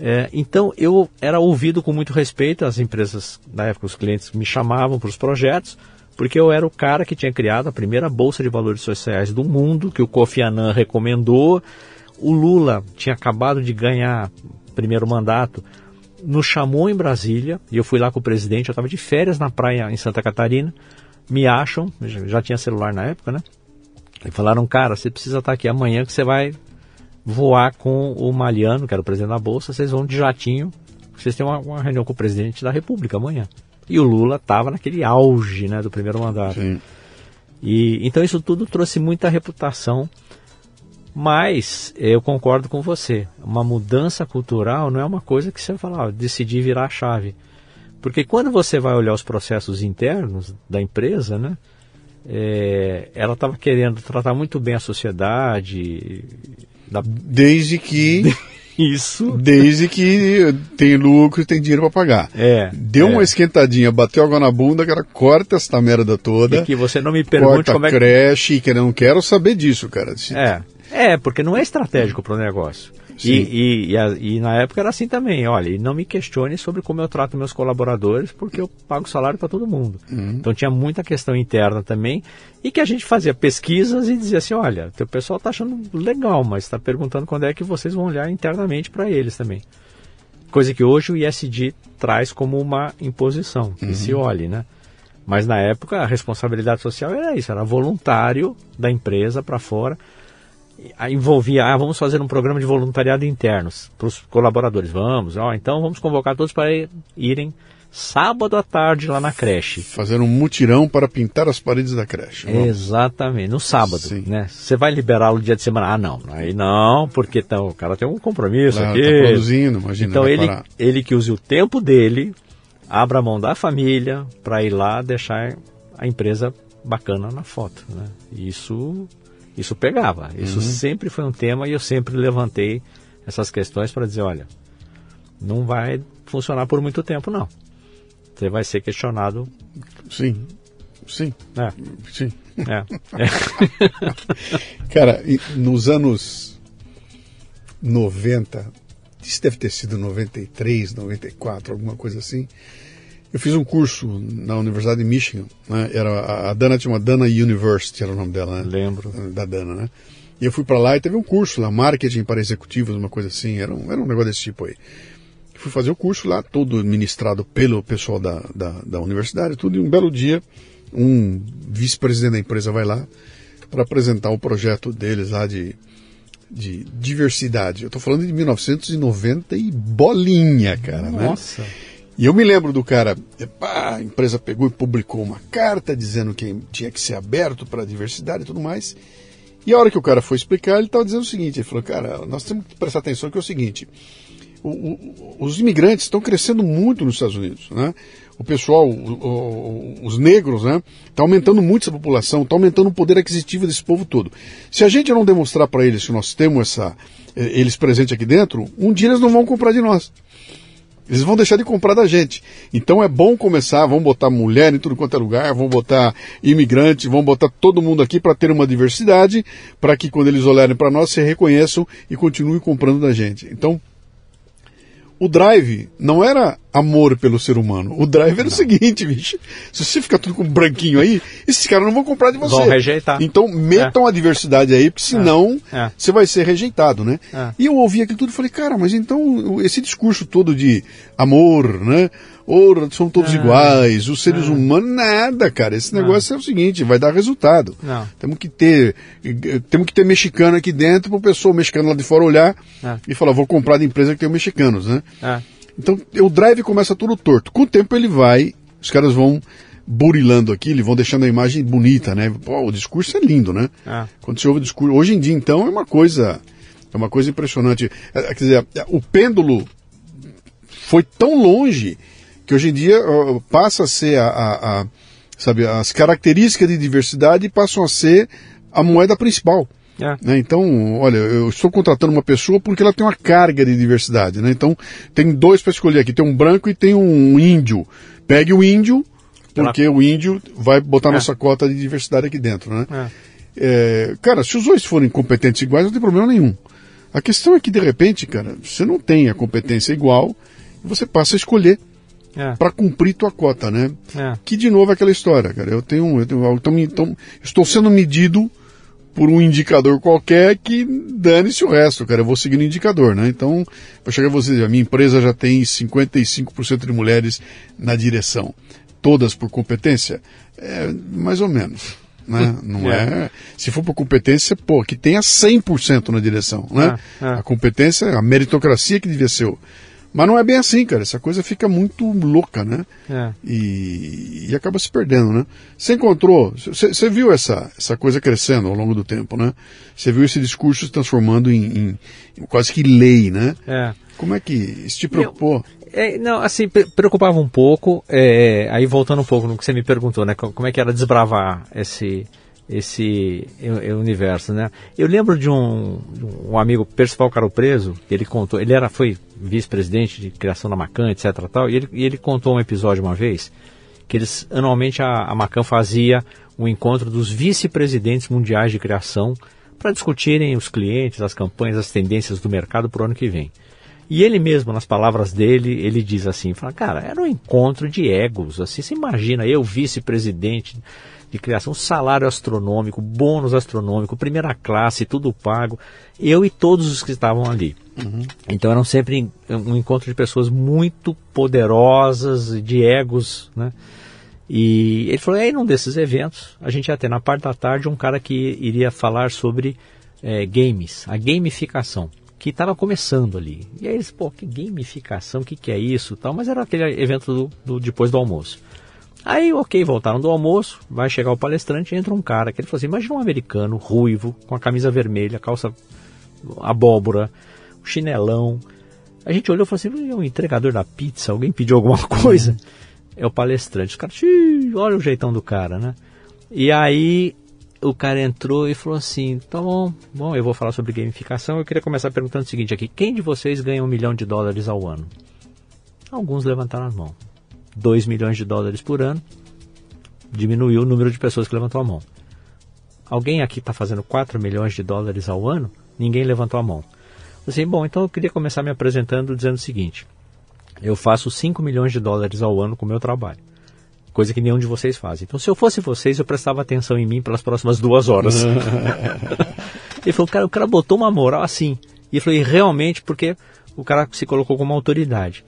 É, então eu era ouvido com muito respeito, as empresas, na época os clientes me chamavam para os projetos, porque eu era o cara que tinha criado a primeira Bolsa de Valores Sociais do mundo, que o Kofi Annan recomendou. O Lula tinha acabado de ganhar primeiro mandato, nos chamou em Brasília, e eu fui lá com o presidente, eu estava de férias na praia em Santa Catarina, me acham, já tinha celular na época, né? E falaram, cara, você precisa estar aqui amanhã que você vai voar com o Maliano, que era o presidente da Bolsa, vocês vão de jatinho, vocês têm uma, uma reunião com o presidente da República amanhã. E o Lula estava naquele auge né, do primeiro mandato. Sim. E, então isso tudo trouxe muita reputação, mas eu concordo com você, uma mudança cultural não é uma coisa que você fala, ah, decidi virar a chave. Porque quando você vai olhar os processos internos da empresa, né, é, ela estava querendo tratar muito bem a sociedade, da- Desde que, isso, desde que tem lucro e tem dinheiro para pagar. é, Deu é. uma esquentadinha, bateu água na bunda, cara, corta essa merda toda. E que você não me pergunte corta como é que creche, que eu não quero saber disso, cara. É, é porque não é estratégico para o negócio. Sim. E, e, e, a- e na época era assim também, olha, não me questione sobre como eu trato meus colaboradores, porque eu pago salário para todo mundo. Então tinha muita questão interna também, e que a gente fazia pesquisas e dizia assim, olha, teu pessoal está achando legal, mas está perguntando quando é que vocês vão olhar internamente para eles também. Coisa que hoje o ISD traz como uma imposição, que se olhe, né? Mas na época a responsabilidade social era isso, era voluntário da empresa para fora. Envolvia, ah, vamos fazer um programa de voluntariado internos para os colaboradores. Vamos, ó, então vamos convocar todos para ir- irem sábado à tarde lá na creche. Fazer um mutirão para pintar as paredes da creche. Vamos. Exatamente, no sábado, Sim. né? Você vai liberá-lo dia de semana? Ah, não, aí não, porque então, o cara tem um compromisso Claro, aqui. tá produzindo, imagina. Então ele, parar. ele que use o tempo dele, abra a mão da família para ir lá deixar a empresa bacana na foto. Né? Isso, isso pegava. Isso sempre foi um tema e eu sempre levantei essas questões para dizer, olha, não vai funcionar por muito tempo não. Você vai ser questionado. Sim, sim, É, sim. é, é. Cara, nos anos 90, isso deve ter sido 93, 94, alguma coisa assim. Eu fiz um curso na Universidade de Michigan, né? Era a- Dana tinha uma Dana University, era o nome dela, né? Lembro. Da Dana, né? E eu fui para lá e teve um curso lá, marketing para executivos, uma coisa assim, era um, era um negócio desse tipo aí. Fui fazer o curso lá, todo ministrado pelo pessoal da, da, da universidade, tudo, e um belo dia, um vice-presidente da empresa vai lá para apresentar o projeto deles lá de, de diversidade. Eu estou falando de 1990 e bolinha, cara, né? Nossa. E eu me lembro do cara, a empresa pegou e publicou uma carta dizendo que tinha que ser aberto para a diversidade e tudo mais. E a hora que o cara foi explicar, ele estava dizendo o seguinte: ele falou, cara, nós temos que prestar atenção que é o seguinte: o, o, os imigrantes estão crescendo muito nos Estados Unidos, né? O pessoal, o, os negros, né? Está aumentando muito essa população, está aumentando o poder aquisitivo desse povo todo. Se a gente não demonstrar para eles que nós temos essa, eh, eles presentes aqui dentro, um dia eles não vão comprar de nós. Eles vão deixar de comprar da gente. Então é bom começar, vamos botar mulher em tudo quanto é lugar, vamos botar imigrante, vamos botar todo mundo aqui para ter uma diversidade, para que quando eles olharem para nós se reconheçam e continuem comprando da gente. Então, o drive não era amor pelo ser humano. O drive era o seguinte, bicho. Se você ficar tudo com branquinho aí, esses caras não vão comprar de você. Vão rejeitar. Então metam é. a diversidade aí, porque senão é. é. você vai ser rejeitado, né? É. E eu ouvi aquilo tudo e falei, cara, mas então esse discurso todo de amor, né? Ou são todos ah, iguais, os seres ah. humanos, nada, cara. Esse negócio é o seguinte, vai dar resultado. Não. Temos que ter, temos que ter mexicano aqui dentro para o pessoal mexicano lá de fora olhar ah. e falar, vou comprar da empresa que tem mexicanos, né? Então o drive começa tudo torto. Com o tempo ele vai, os caras vão burilando aquilo, vão deixando a imagem bonita, né? Pô, o discurso é lindo, né? Quando você ouve o discurso, hoje em dia então é uma coisa, é uma coisa impressionante. É, quer dizer, o pêndulo foi tão longe que hoje em dia passa a ser a, a, a, sabe, as características de diversidade passam a ser a moeda principal. É. Né? Então, olha, eu estou contratando uma pessoa porque ela tem uma carga de diversidade. Né? Então, tem dois para escolher aqui: tem um branco e tem um índio. Pegue o índio, porque ela... o índio vai botar é. nossa cota de diversidade aqui dentro. Né? É. é. cara, se os dois forem competentes iguais, não tem problema nenhum. A questão é que, de repente, cara, você não tem a competência igual e você passa a escolher é. para cumprir tua cota, né? É. Que de novo é aquela história, cara. Eu tenho, eu tenho então, então, estou sendo medido por um indicador qualquer que dane-se o resto, cara. Eu vou seguir o indicador, né? Então, para chegar a você, a minha empresa já tem 55% de mulheres na direção. Todas por competência? É, mais ou menos. Né? Não é. é. Se for por competência, pô, que tenha 100% na direção, né? É, é. A competência, a meritocracia que devia ser o, mas não é bem assim, cara. Essa coisa fica muito louca, né? É. E, e, acaba se perdendo, né? Você encontrou, você viu essa, essa coisa crescendo ao longo do tempo, né? Você viu esse discurso se transformando em, em, quase que lei, né? É. Como é que isso te preocupou? É, não, assim, preocupava um pouco. É, aí voltando um pouco no que você me perguntou, né? Como é que era desbravar esse esse universo, né? Eu lembro de um, um amigo, Percival Caro Preso, ele contou, ele era, foi vice-presidente de criação da Macan, etc. Tal, e, ele, e ele contou um episódio uma vez que eles anualmente a, a Macan fazia um encontro dos vice-presidentes mundiais de criação para discutirem os clientes, as campanhas, as tendências do mercado para o ano que vem. E ele mesmo, nas palavras dele, ele diz assim, fala, cara, era um encontro de egos, assim, você imagina, eu vice-presidente de criação, salário astronômico, bônus astronômico, primeira classe, tudo pago. Eu e todos os que estavam ali. Uhum. Então eram sempre um encontro de pessoas muito poderosas, de egos, né? E ele falou, aí num desses eventos, a gente ia ter na parte da tarde um cara que iria falar sobre é, games, a gamificação, que estava começando ali. E aí eles, pô, que gamificação, o que, que é isso tal? Mas era aquele evento do, do depois do almoço. Aí, ok, voltaram do almoço, vai chegar o palestrante entra um cara que ele falou assim: imagina um americano ruivo, com a camisa vermelha, calça abóbora, chinelão. A gente olhou e falou assim: é um entregador da pizza, alguém pediu alguma coisa? É o palestrante. Os caras, olha o jeitão do cara, né? E aí o cara entrou e falou assim: tá bom, bom, eu vou falar sobre gamificação. Eu queria começar perguntando o seguinte aqui: quem de vocês ganha um milhão de dólares ao ano? Alguns levantaram as mãos. 2 milhões de dólares por ano, diminuiu o número de pessoas que levantou a mão. Alguém aqui está fazendo 4 milhões de dólares ao ano? Ninguém levantou a mão. Assim, bom, então eu queria começar me apresentando dizendo o seguinte: eu faço 5 milhões de dólares ao ano com o meu trabalho. Coisa que nenhum de vocês faz. Então, se eu fosse vocês, eu prestava atenção em mim pelas próximas duas horas. Ele falou, cara, o cara botou uma moral assim. E e realmente, porque o cara se colocou como autoridade.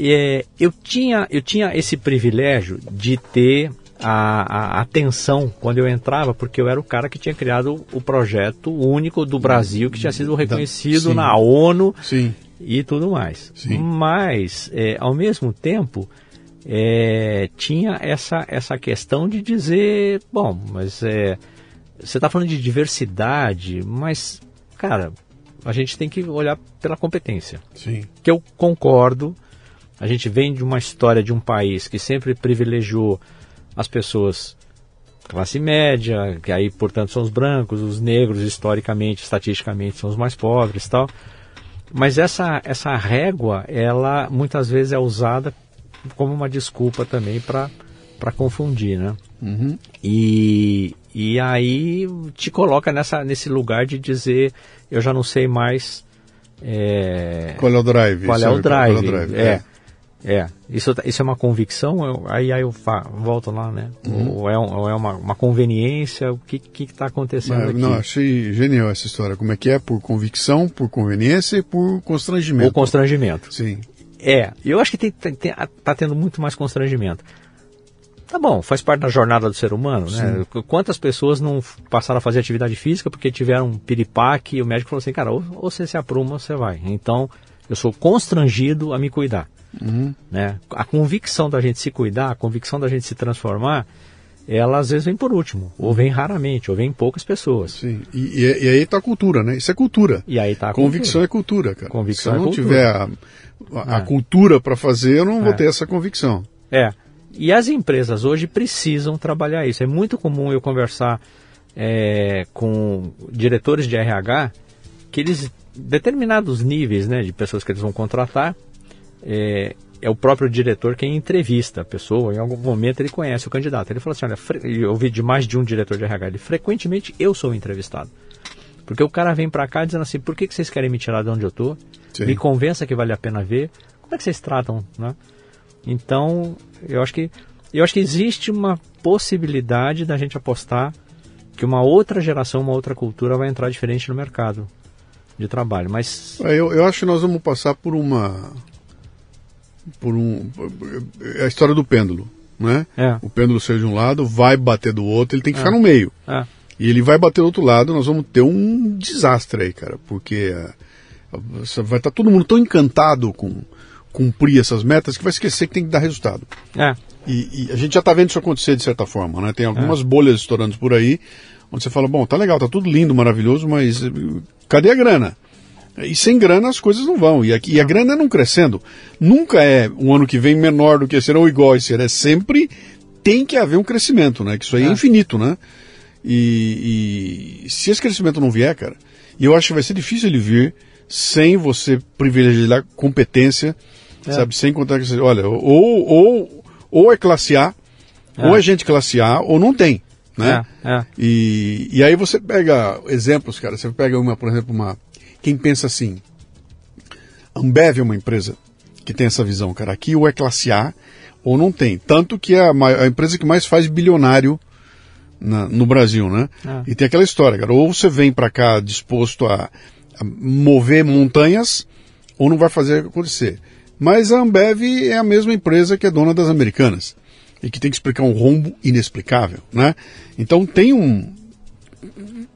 É, eu, tinha, eu tinha esse privilégio de ter a, a, atenção quando eu entrava, porque eu era o cara que tinha criado o projeto único do Brasil, que tinha sido reconhecido da, na ONU sim. e tudo mais. Sim. Mas, é, ao mesmo tempo, é, tinha essa, essa questão de dizer, bom, mas é, você está falando de diversidade, mas, cara, a gente tem que olhar pela competência. Sim. Que eu concordo. A gente vem de uma história de um país que sempre privilegiou as pessoas classe média, que aí, portanto, são os brancos, os negros, historicamente, estatisticamente, são os mais pobres tal. Mas essa, essa régua, ela muitas vezes é usada como uma desculpa também para confundir, né? Uhum. E, e aí te coloca nessa, nesse lugar de dizer, eu já não sei mais... É, qual é o drive? Qual é o drive? É, o drive. é. É. Isso, isso é uma convicção, eu, aí, aí eu fa, volto lá, né? Uhum. Ou é, ou é uma, uma conveniência, o que está acontecendo Mas, aqui? Não, achei genial essa história. Como é que é? Por convicção, por conveniência e por constrangimento. Por constrangimento. Sim. É, eu acho que tem, tem, tem, tá tendo muito mais constrangimento. Tá bom, faz parte da jornada do ser humano, né? Sim. Quantas pessoas não passaram a fazer atividade física porque tiveram um piripaque e o médico falou assim, cara, ou, ou você se apruma ou você vai. Então, eu sou constrangido a me cuidar. Uhum. Né? A convicção da gente se cuidar, a convicção da gente se transformar, ela às vezes vem por último, ou vem raramente, ou vem em poucas pessoas. Sim, e, e, e aí está a cultura, né? Isso é cultura. E aí tá a Convicção cultura. é cultura, cara. Convicção Se eu não é tiver a, a, é. cultura para fazer, eu não é. vou ter essa convicção. É. E as empresas hoje precisam trabalhar isso. É muito comum eu conversar é, com diretores de RH que eles, determinados níveis né, de pessoas que eles vão contratar, é, é o próprio diretor quem entrevista a pessoa, em algum momento ele conhece o candidato. Ele fala assim, olha, eu ouvi de mais de um diretor de RH, ele, frequentemente eu sou entrevistado. Porque o cara vem para cá dizendo assim, por que, que vocês querem me tirar de onde eu tô? Sim. Me convença que vale a pena ver. Como é que vocês tratam, né? Então, eu acho que eu acho que existe uma possibilidade da gente apostar que uma outra geração, uma outra cultura vai entrar diferente no mercado de trabalho. Mas é, eu, eu acho que nós vamos passar por uma por um. É a história do pêndulo. Né? É. O pêndulo saiu de um lado, vai bater do outro, ele tem que é. ficar no meio. É. E ele vai bater do outro lado, nós vamos ter um desastre aí, cara, porque uh, vai estar tá todo mundo tão encantado com cumprir essas metas que vai esquecer que tem que dar resultado. É. E, e a gente já está vendo isso acontecer de certa forma, né? Tem algumas é. bolhas estourando por aí, onde você fala, bom, tá legal, tá tudo lindo, maravilhoso, mas cadê a grana? E sem grana as coisas não vão. E, aqui, e a grana não crescendo. Nunca é um ano que vem menor do que esse ano ou igual a esse ano. É sempre tem que haver um crescimento, né? Que isso aí é, é infinito, né? E, e, se esse crescimento não vier, cara, e eu acho que vai ser difícil ele vir sem você privilegiar competência, é. sabe? Sem contar que olha, ou, ou, ou é classe A, é. ou é gente classe A, ou não tem, né? É, é. E, e aí você pega exemplos, cara, você pega uma, por exemplo, uma quem pensa assim, Ambev é uma empresa que tem essa visão, cara. Aqui ou é classe A ou não tem. Tanto que é a, a empresa que mais faz bilionário na, no Brasil, né? Ah. E tem aquela história, cara. Ou você vem para cá disposto a, a, mover montanhas, ou não vai fazer acontecer. Mas a Ambev é a mesma empresa que é dona das Americanas e que tem que explicar um rombo inexplicável, né? Então tem um,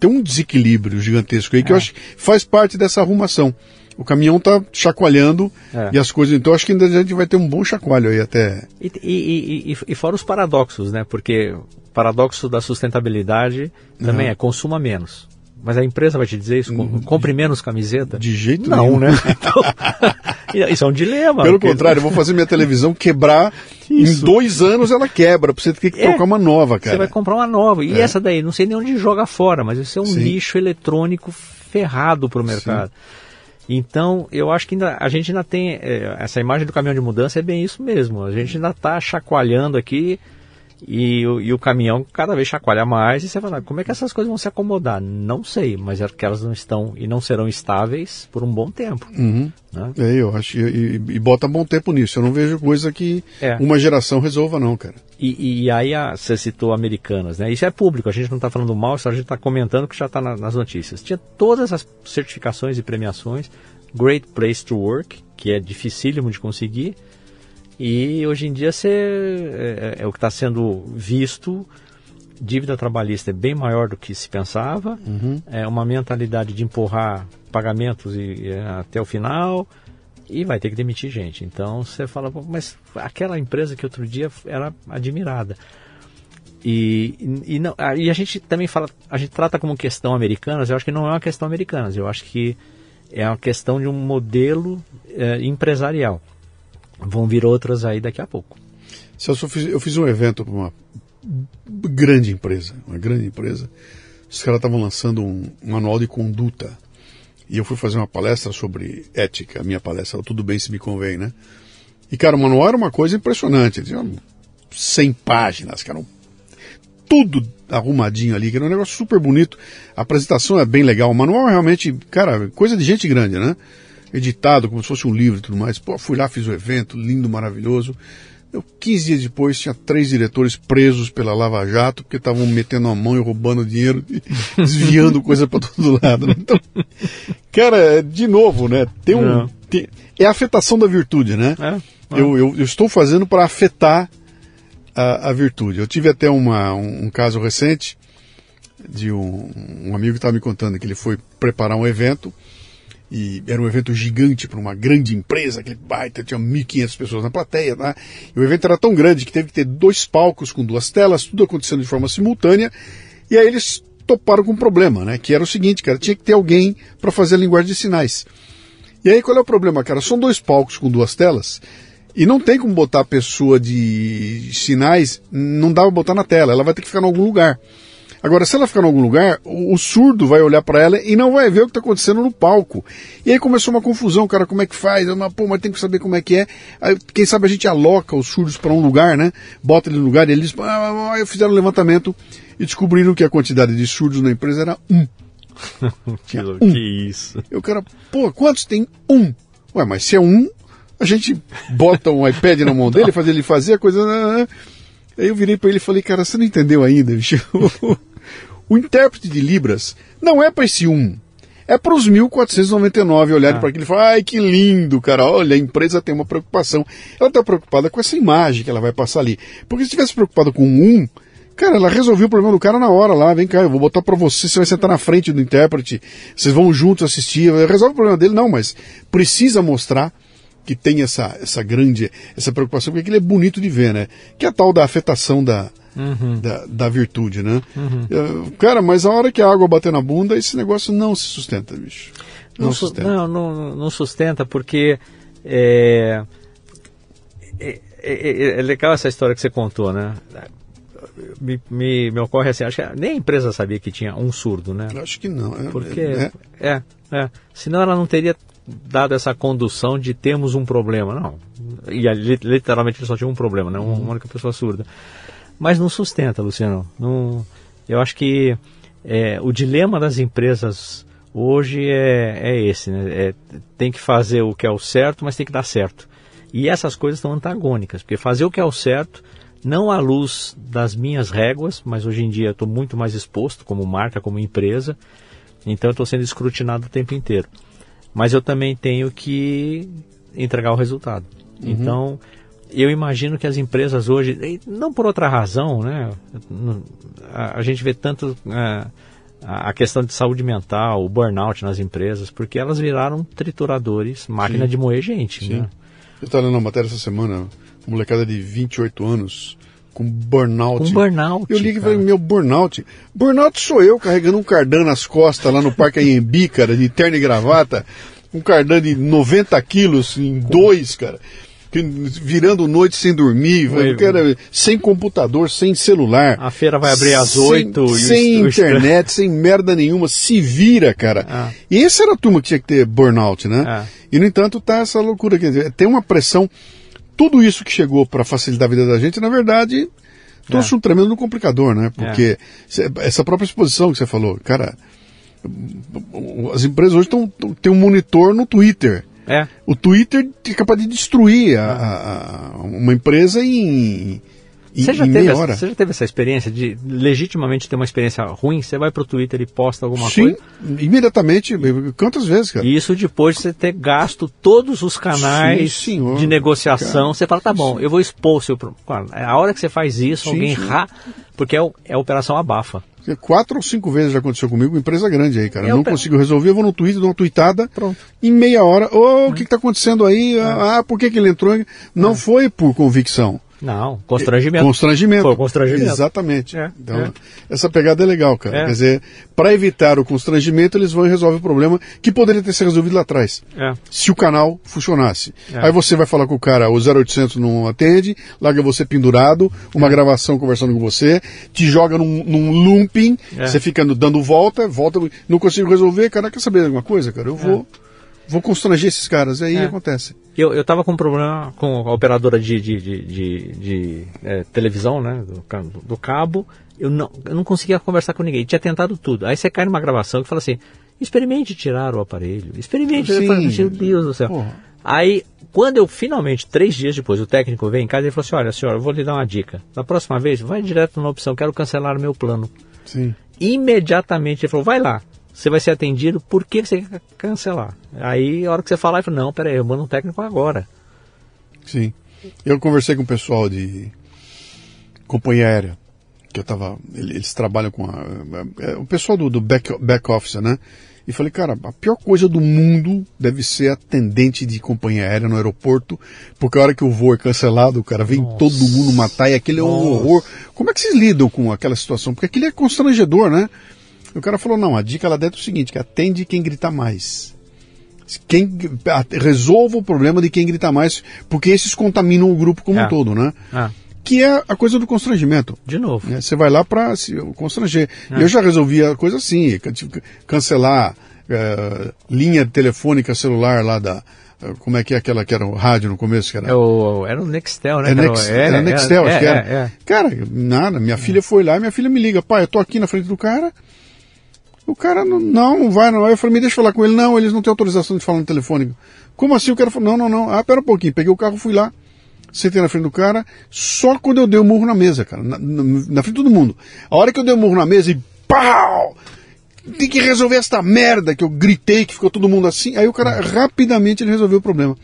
tem um desequilíbrio gigantesco aí que eu é. acho que faz parte dessa arrumação. O caminhão está chacoalhando é. e as coisas. Então acho que ainda a gente vai ter um bom chacoalho aí até. E, e, e, e fora os paradoxos, né? Porque o paradoxo da sustentabilidade também uhum. é consuma menos. Mas a empresa vai te dizer isso? Hum, compre menos camiseta? De jeito não, nenhum. né? Então, isso é um dilema. Pelo porque... contrário, eu vou fazer minha televisão quebrar. Isso. Em dois anos ela quebra, você ter que é, trocar uma nova, cara. Você vai comprar uma nova. E é. essa daí, não sei nem onde joga fora, mas isso é um Sim. lixo eletrônico ferrado pro mercado. Sim. Então, eu acho que ainda, a gente ainda tem. É, essa imagem do caminhão de mudança é bem isso mesmo. A gente ainda está chacoalhando aqui e, o- e o caminhão cada vez chacoalha mais e você fala, como é que essas coisas vão se acomodar? Não sei, mas é que elas não estão e não serão estáveis por um bom tempo. Uhum. Né? É, eu acho. E, e- e bota bom tempo nisso. Eu não vejo coisa que É. uma geração resolva, não, cara. E, aí a- você citou americanas, né? Isso é público, a gente não está falando mal, só a gente está comentando que já está nas notícias. Tinha todas as certificações e premiações, Great Place to Work, que é dificílimo de conseguir, e hoje em dia você, é, é o que está sendo visto, dívida trabalhista é bem maior do que se pensava, é uma mentalidade de empurrar pagamentos e, é, até o final, e vai ter que demitir gente. Então você fala, "Pô, mas aquela empresa que outro dia era admirada. E, e, não, ah, e a gente também fala, a gente trata como questão americanas, eu acho que não é uma questão americanas, eu acho que é uma questão de um modelo eh, empresarial. Vão vir outras aí daqui a pouco. Celso, eu fiz, eu fiz um evento para uma grande empresa, uma grande empresa. Os caras estavam lançando um, manual de conduta. E eu fui fazer uma palestra sobre ética, a minha palestra, tudo bem se me convém, né? E, cara, o manual era uma coisa impressionante. Tinha 100 páginas, cara. Tudo arrumadinho ali, que era um negócio super bonito. A apresentação é bem legal. O manual é realmente, cara, coisa de gente grande, né? Editado como se fosse um livro e tudo mais. Pô, fui lá, fiz o evento, lindo, maravilhoso. Eu, 15 dias depois, tinha três diretores presos pela Lava Jato, porque estavam metendo a mão e roubando dinheiro, desviando coisa para todo lado. né? Então, cara, de novo, né? Tem um, tem- é a afetação da virtude, né? É, Eu, eu, eu estou fazendo para afetar a, a virtude. Eu tive até uma, um, um caso recente de um, um amigo que estava me contando que ele foi preparar um evento e era um evento gigante para uma grande empresa, aquele baita, tinha 1.500 pessoas na plateia, tá? E o evento era tão grande que teve que ter dois palcos com duas telas, tudo acontecendo de forma simultânea, e aí eles toparam com um problema, né? Que era o seguinte, cara, tinha que ter alguém para fazer a linguagem de sinais. E aí qual é o problema, cara? São dois palcos com duas telas, e não tem como botar a pessoa de sinais, não dá pra botar na tela, ela vai ter que ficar em algum lugar. Agora, se ela ficar em algum lugar, o, o surdo vai olhar para ela e não vai ver o que está acontecendo no palco. E aí começou uma confusão, cara, como é que faz? Eu, mas, pô, mas tem que saber como é que é. Aí, quem sabe a gente aloca os surdos para um lugar, né? Bota ele no lugar e eles ah, ah, ah, fizeram um levantamento e descobriram que a quantidade de surdos na empresa era um. que, um. que isso. E o cara, pô, quantos tem? Um. Ué, mas se é um, a gente bota um iPad na mão dele, faz ele fazer a coisa. né, né. Aí eu virei para ele e falei, cara, você não entendeu ainda, bicho? o intérprete de Libras não é para esse um. É para os 1499 olharem Ah. para aquilo e falar, ai que lindo, cara, olha, a empresa tem uma preocupação. Ela está preocupada com essa imagem que ela vai passar ali. Porque se tivesse preocupada com um, cara, ela resolveu o problema do cara na hora lá, vem cá, eu vou botar para você, você vai sentar na frente do intérprete, vocês vão juntos assistir, resolve o problema dele. Não, mas precisa mostrar que tem essa, essa grande, essa preocupação, porque aquilo é bonito de ver, né? Que é a tal da afetação da, da, da virtude, né? Eh, Cara, mas a hora que a água bater na bunda, esse negócio não se sustenta, bicho. Não, su- sustenta. não, não, não sustenta porque é, é, é- é legal essa história que você contou, né? Me, me, me ocorre assim, acho que nem a empresa sabia que tinha um surdo, né? Acho que não. É, Porque é- é, é, senão ela não teria dado essa condução de termos um problema, não. E ali, literalmente só tinha um problema, né? Uma única pessoa surda. Mas não sustenta, Luciano. Não, eu acho que é, o dilema das empresas hoje é, é esse, né? É, tem que fazer o que é o certo, mas tem que dar certo. E essas coisas estão antagônicas, porque fazer o que é o certo, não à luz das minhas réguas, mas hoje em dia estou muito mais exposto como marca, como empresa, então estou sendo escrutinado o tempo inteiro. Mas eu também tenho que entregar o resultado. Então, eu imagino que as empresas hoje, não por outra razão, né? A, a gente vê tanto é, a a questão de saúde mental, o burnout nas empresas, porque elas viraram trituradores, máquina Sim. de moer gente. Sim. Né? Eu estava lendo uma matéria essa semana, uma molecada de 28 anos com burnout. Com burnout. Eu liguei e falei, meu, burnout. Burnout sou eu carregando um cardan nas costas lá no Parque Anhembi, cara, de terno e gravata. Um cardan de 90 quilos em dois, cara. Que- Virando noite sem dormir, Oi, cara, sem computador, sem celular. A feira vai abrir às sem- 8 e o Sem o internet, sem merda nenhuma, se vira, cara. Ah. E essa era a turma que tinha que ter burnout, né? Ah. E no entanto tá essa loucura, quer dizer, tem uma pressão. Tudo isso que chegou para facilitar a vida da gente, na verdade, trouxe é. um tremendo complicador, né? Porque é. essa própria exposição que você falou, cara, as empresas hoje tem um monitor no Twitter. É. O Twitter é capaz de destruir a, a, uma empresa em você já, teve essa, você já teve essa experiência de legitimamente ter uma experiência ruim? Você vai para o Twitter e posta alguma Sim, coisa? Sim, imediatamente. Quantas vezes, cara? Isso depois de você ter gasto todos os canais Sim, de negociação. Cara. Você fala, tá bom, eu vou expor o seu... A hora que você faz isso, alguém rá... Porque é, é a operação abafa. Quatro ou cinco vezes já aconteceu comigo, empresa grande aí, cara. Eu não consigo resolver, eu vou no Twitter, dou uma tweetada, Pronto. em meia hora, ô, oh, o que está acontecendo aí? É. Ah, por que, que ele entrou? Não é. foi por convicção. Não, constrangimento. Constrangimento. Foi constrangimento. Exatamente. É, então, é. essa pegada é legal, cara. É. Quer dizer, para evitar o constrangimento, eles vão e resolvem o problema que poderia ter sido resolvido lá atrás. É. Se o canal funcionasse. É. Aí você vai falar com o cara, o 0800 não atende, larga você pendurado, uma é. gravação conversando com você, te joga num, num looping, você fica dando volta, volta, não consigo resolver, cara, quer saber alguma coisa, cara? Eu vou vou constranger esses caras, aí é. acontece. Eu, eu tava com um problema com a operadora de, de, de, de, de é, televisão, né, do, do, cabo, eu não, eu não conseguia conversar com ninguém, tinha tentado tudo. Aí você cai numa gravação e fala assim, experimente tirar o aparelho, experimente, Sim. Falo, meu Deus do céu. Porra. Aí, quando eu finalmente, três dias depois, o técnico veio em casa e falou assim, olha senhora, eu vou lhe dar uma dica, da próxima vez, vai direto na opção, quero cancelar meu plano. Sim. Imediatamente ele falou, vai lá, você vai ser atendido, por que você quer cancelar? Aí a hora que você falar, eu falo, não, peraí, eu mando um técnico agora. Sim. Eu conversei com o pessoal de companhia aérea, que eu tava. Eles trabalham com a, é, o pessoal do, do back, back office, né? E falei, cara, a pior coisa do mundo deve ser atendente de companhia aérea no aeroporto, porque a hora que o voo é cancelado, o cara vem Nossa. todo mundo matar e aquele é um horror. Como é que vocês lidam com aquela situação? Porque aquele é constrangedor, né? O cara falou, não, a dica lá dentro é o seguinte, que atende quem grita mais. Quem, resolva o problema de quem grita mais, porque esses contaminam o grupo como é. um todo, né? É. Que é a coisa do constrangimento. De novo. É, você vai lá para se constranger. É. Eu já resolvi a coisa assim, cancelar é, linha telefônica celular lá da, como é que é aquela que era o rádio no começo? Que era, é o, era o Nextel, né? É Next, era, era, Nextel, acho que era. Cara, nada, minha filha foi lá e minha filha me liga, pai, eu tô aqui na frente do cara, o cara, não, não, vai, não. Eu falei, me deixa falar com ele. Não, eles não têm autorização de falar no telefone. Como assim? O cara falou, não, não, não. Ah, pera um pouquinho. Peguei o carro, fui lá, sentei na frente do cara, só quando eu dei o um murro na mesa, cara. Na, na, na, frente de todo mundo. A hora que eu dei o um murro na mesa e pau! Tem que resolver esta merda que eu gritei, que ficou todo mundo assim. Aí o cara, rapidamente, ele resolveu o problema.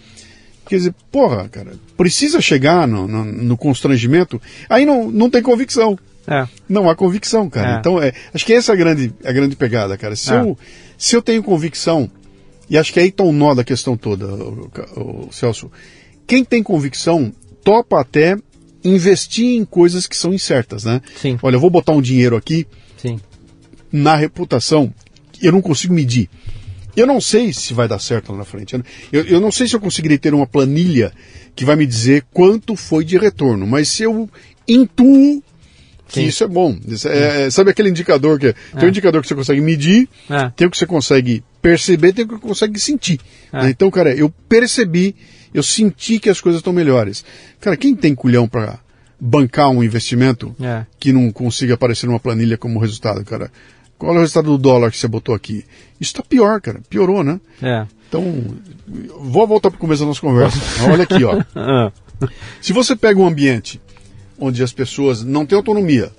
Quer dizer, porra, cara, precisa chegar no, no, no constrangimento, aí não, não tem convicção. É. Não há convicção, cara. É. Então, é, acho que essa é a grande, a grande pegada, cara. Se, é. eu, se eu tenho convicção, e acho que aí está o nó da questão toda, o, o, o Celso. Quem tem convicção topa até investir em coisas que são incertas, né? Sim. Olha, eu vou botar um dinheiro aqui Sim. na reputação, eu não consigo medir. Eu não sei se vai dar certo lá na frente. Eu, eu não sei se eu conseguirei ter uma planilha que vai me dizer quanto foi de retorno, mas se eu intuo que isso é bom. Isso é, é, sabe aquele indicador que é, tem um é. indicador que você consegue medir, é. tem o que você consegue perceber, tem o que você consegue sentir. Né? Então, cara, eu percebi, eu senti que as coisas estão melhores. Cara, quem tem culhão para bancar um investimento que não consiga aparecer numa planilha como resultado, cara? Qual é o resultado do dólar que você botou aqui? Isso está pior, cara. Piorou, né? É. Então, vou voltar para o começo da nossa conversa. Olha aqui, ó. Se você pega um ambiente onde as pessoas não têm autonomia,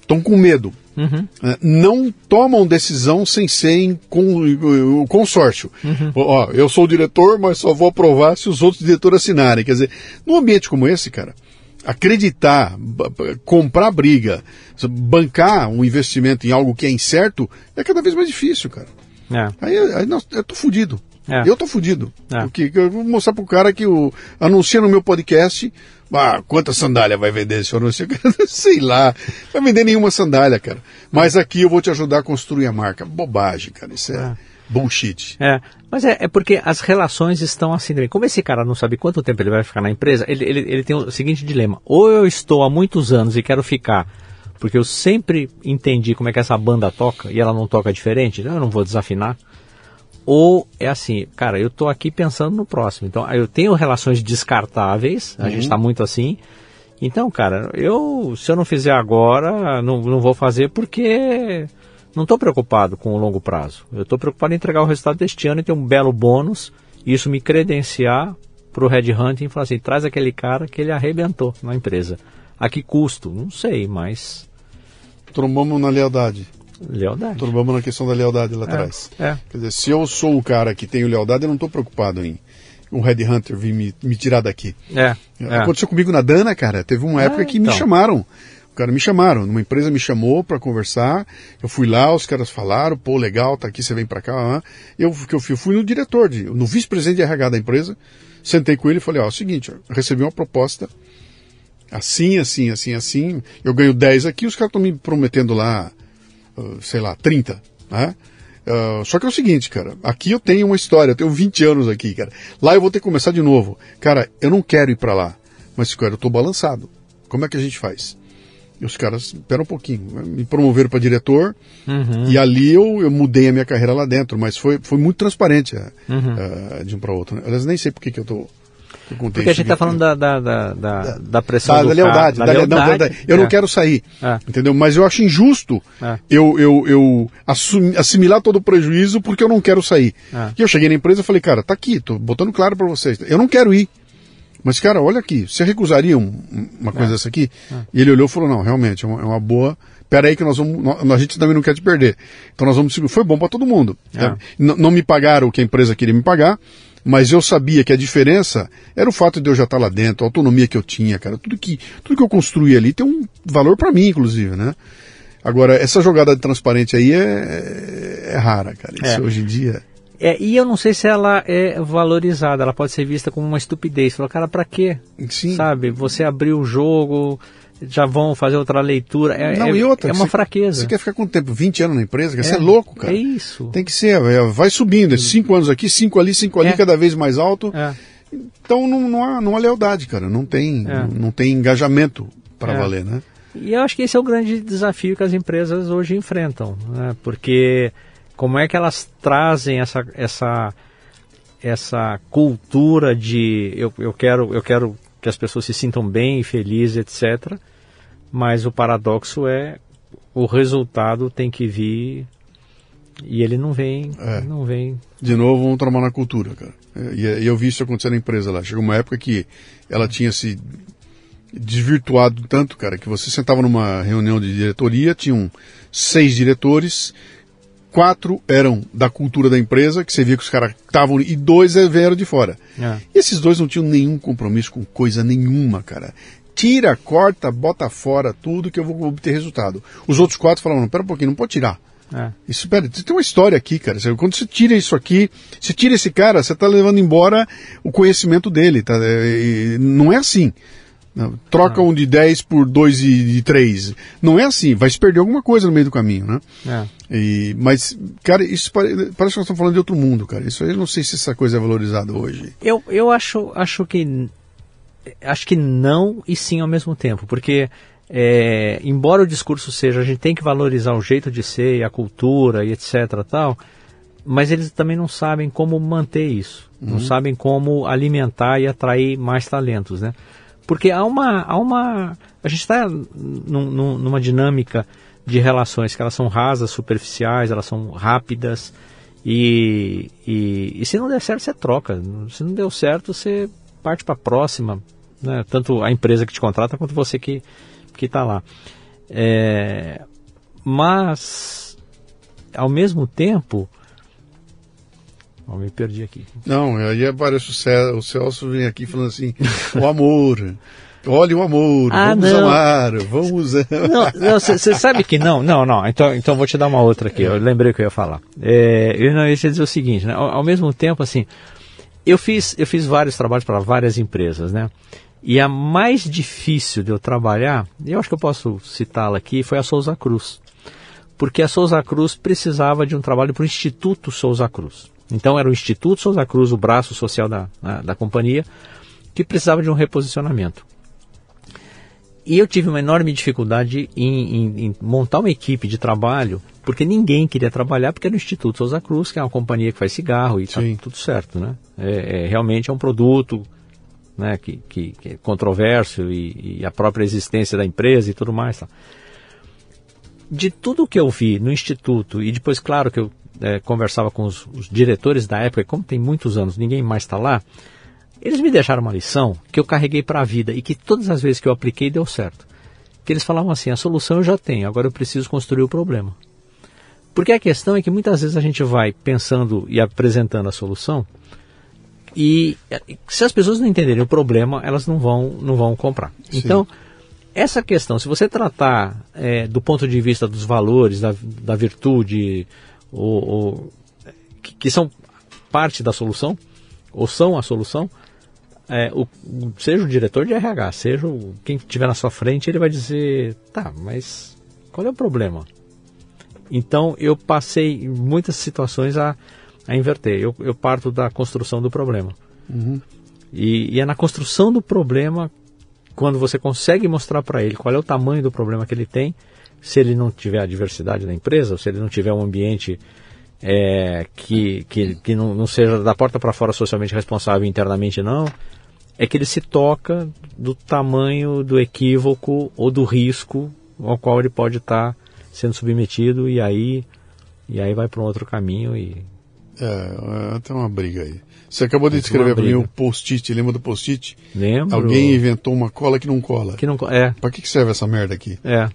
estão uhum. com medo, uhum. Né, não tomam decisão sem ser em com, consórcio. Uhum. Ó, eu sou o diretor, mas só vou aprovar se os outros diretores assinarem. Quer dizer, num ambiente como esse, cara, acreditar, comprar briga, bancar um investimento em algo que é incerto, é cada vez mais difícil, cara. É. Aí, aí nós, eu tô fudido. É. Eu tô fudido. É. Porque eu vou mostrar pro cara que o, anuncia no meu podcast ah, quanta sandália vai vender esse anúncio? Sei lá. Vai vender nenhuma sandália, cara. Mas aqui eu vou te ajudar a construir a marca. Bobagem, cara. Isso é, é. bullshit. É. Mas é, é, porque as relações estão assim também. Como esse cara não sabe quanto tempo ele vai ficar na empresa, ele, ele, ele tem o seguinte dilema. Ou eu estou há muitos anos e quero ficar porque eu sempre entendi como é que essa banda toca e ela não toca diferente, então eu não vou desafinar. Ou é assim, cara, eu estou aqui pensando no próximo. Então, eu tenho relações descartáveis, a uhum. gente está muito assim, Então, cara, eu se eu não fizer agora, não, não vou fazer porque não estou preocupado com o longo prazo. Eu estou preocupado em entregar o resultado deste ano e ter um belo bônus, e isso me credenciar para o Red Hunting e falar assim, traz aquele cara que ele arrebentou na empresa. A que custo? Não sei, mas... Trombamos na lealdade. Lealdade. Trombamos na questão da lealdade lá É, atrás. é. Quer dizer, se eu sou o cara que tenho lealdade, eu não estou preocupado em um Red Hunter vir me, me tirar daqui. É, é. Aconteceu comigo na Dana, cara. Teve uma época Ah, que me então. chamaram. O cara me chamaram, uma empresa me chamou para conversar. Eu fui lá, os caras falaram, pô, legal, tá aqui, você vem para cá. Eu, que eu fui, eu fui no diretor, de, no vice-presidente de RH da empresa. Sentei com ele e falei, ó, é o seguinte, recebi uma proposta assim, assim, assim, assim. Eu ganho 10 aqui, os caras estão me prometendo lá, sei lá, 30, né? Ah, só que é o seguinte, cara, aqui eu tenho uma história, eu tenho 20 anos aqui, cara. Lá eu vou ter que começar de novo. Cara, eu não quero ir para lá, mas cara, eu tô balançado. Como é que a gente faz? E os caras, espera um pouquinho, né? me promoveram para diretor Uhum. e ali eu, eu mudei a minha carreira lá dentro, mas foi, foi muito transparente ah, Uhum. ah, de um para outro. né? Aliás, nem sei por que que eu tô... Porque a gente está falando da, da, da, da, pressão Da, do lealdade, da lealdade. da- da- eu É. não quero sair, É. entendeu? Mas eu acho injusto É. eu, eu, eu assimilar todo o prejuízo porque eu não quero sair. É. E eu cheguei na empresa e falei, cara, tá aqui, tô botando claro para vocês, eu não quero ir. Mas, cara, olha aqui, você recusaria um- uma coisa É. dessa aqui? E ele olhou e falou, não, realmente, é uma, é boa... Pera aí que nós vamos... nó- A gente também não quer te perder. Então nós vamos... Foi bom para todo mundo. É. N- Não me pagaram o que a empresa queria me pagar, mas eu sabia que a diferença era o fato de eu já estar lá dentro, a autonomia que eu tinha, cara. Tudo que, tudo que eu construí ali tem um valor para mim, inclusive, né? Agora, essa jogada de transparente aí é, é rara, cara. Isso É. hoje em dia... É, e eu não sei se ela é valorizada, ela pode ser vista como uma estupidez. Falou, cara, pra quê? Sim. Sabe, você abriu o jogo, já vão fazer outra leitura. É, Não, é, e outra, é uma você- fraqueza. Você quer ficar quanto tempo? 20 anos na empresa? Você é louco, cara. É isso. Tem que ser, é, vai subindo. É cinco anos aqui, cinco ali, cinco ali, É. cada vez mais alto. É. Então não, não, há, não há lealdade, cara. Não tem, É. não tem engajamento para valer, né? E eu acho que esse é o grande desafio que as empresas hoje enfrentam, né? porque como é que elas trazem essa, essa, essa cultura de eu, eu, quero, eu quero que as pessoas se sintam bem e felizes, etc. Mas o paradoxo é o resultado tem que vir e ele não vem, É. não vem. De novo, vamos tomar na cultura, cara. É, E, e eu vi isso acontecer na empresa lá. Chegou uma época que ela tinha se desvirtuado tanto, cara, que você sentava numa reunião de diretoria, tinham seis diretores, quatro eram da cultura da empresa, que você via que os caras estavam, e dois vieram de fora. É. E esses dois não tinham nenhum compromisso com coisa nenhuma, cara. Tira, corta, bota fora tudo que eu vou obter resultado. Os outros quatro falaram, não, pera um pouquinho, não pode tirar. É. Isso, pera, tem uma história aqui, cara. Quando você tira isso aqui, você tira esse cara, você está levando embora o conhecimento dele. Tá? É, e não é assim. Não, Troca um de 10 por dois de, de 3. Não é assim. Vai se perder alguma coisa no meio do caminho, né? É. E, mas, cara, isso pare- parece que nós estamos falando de outro mundo, cara. Isso eu não sei se essa coisa é valorizada hoje. Eu, eu acho, acho que acho que não e sim ao mesmo tempo, porque é, embora o discurso seja a gente tem que valorizar o jeito de ser e a cultura e etc tal, mas eles também não sabem como manter isso, não sabem como alimentar e atrair mais talentos, né? Porque há uma, há uma a gente está num- num- numa dinâmica de relações que elas são rasas, superficiais, elas são rápidas e, e, e se não der certo você troca, se não deu certo você parte para a próxima, né? tanto a empresa que te contrata quanto você que está lá. É, mas ao mesmo tempo, Ó, me perdi aqui. Não, aí aparece o, Cé- o Celso vem aqui falando assim, o amor. Olha o amor, Ah, vamos não. amar, vamos. Não, você sabe que não, não, não. Então, então vou te dar uma outra aqui. Eu lembrei o que eu ia falar. É, eu não ia dizer o seguinte, né? Ao, ao mesmo tempo, assim, eu fiz, eu fiz vários trabalhos para várias empresas, né? E a mais difícil de eu trabalhar, e eu acho que eu posso citá-la aqui, foi a Souza Cruz. Porque a Souza Cruz precisava de um trabalho para o Instituto Souza Cruz. Então era o Instituto Souza Cruz, o braço social da, da, da companhia, que precisava de um reposicionamento. E eu tive uma enorme dificuldade em, em- em montar uma equipe de trabalho, porque ninguém queria trabalhar, porque era o Instituto Souza Cruz, que é uma companhia que faz cigarro e Sim. tudo certo, né? É, é, realmente é um produto né, que, que, que é controverso e, e, a própria existência da empresa e tudo mais. Tá. De tudo que eu vi no instituto e depois, claro, que eu é, conversava com os, os, diretores da época, e como tem muitos anos, ninguém mais está lá, eles me deixaram uma lição que eu carreguei para a vida e que todas as vezes que eu apliquei deu certo. Que eles falavam assim: a solução eu já tenho, agora eu preciso construir o problema. Porque a questão é que muitas vezes a gente vai pensando e apresentando a solução e se as pessoas não entenderem o problema, elas não vão, não vão comprar. Sim. Então, essa questão, se você tratar é, do ponto de vista dos valores, da, da virtude, ou, ou que, que, são parte da solução, ou são a solução, é, o, seja o diretor de RH, seja o, quem estiver na sua frente, ele vai dizer, tá, mas qual é o problema? Então eu passei em muitas situações a, a inverter. Eu, eu parto da construção do problema. Uhum. E, e, é na construção do problema, quando você consegue mostrar para ele qual é o tamanho do problema que ele tem, se ele não tiver a diversidade da empresa, se ele não tiver um ambiente é, que, que, que não, não seja da porta para fora socialmente responsável internamente não, é que ele se toca do tamanho do equívoco ou do risco ao qual ele pode estar tá sendo submetido e aí e aí vai para um outro caminho e é, é, tem uma briga aí. Você acabou de descrever para mim o post-it, lembra do post-it? Lembro. Alguém inventou uma cola que não cola. Que não é. Para que serve essa merda aqui? É.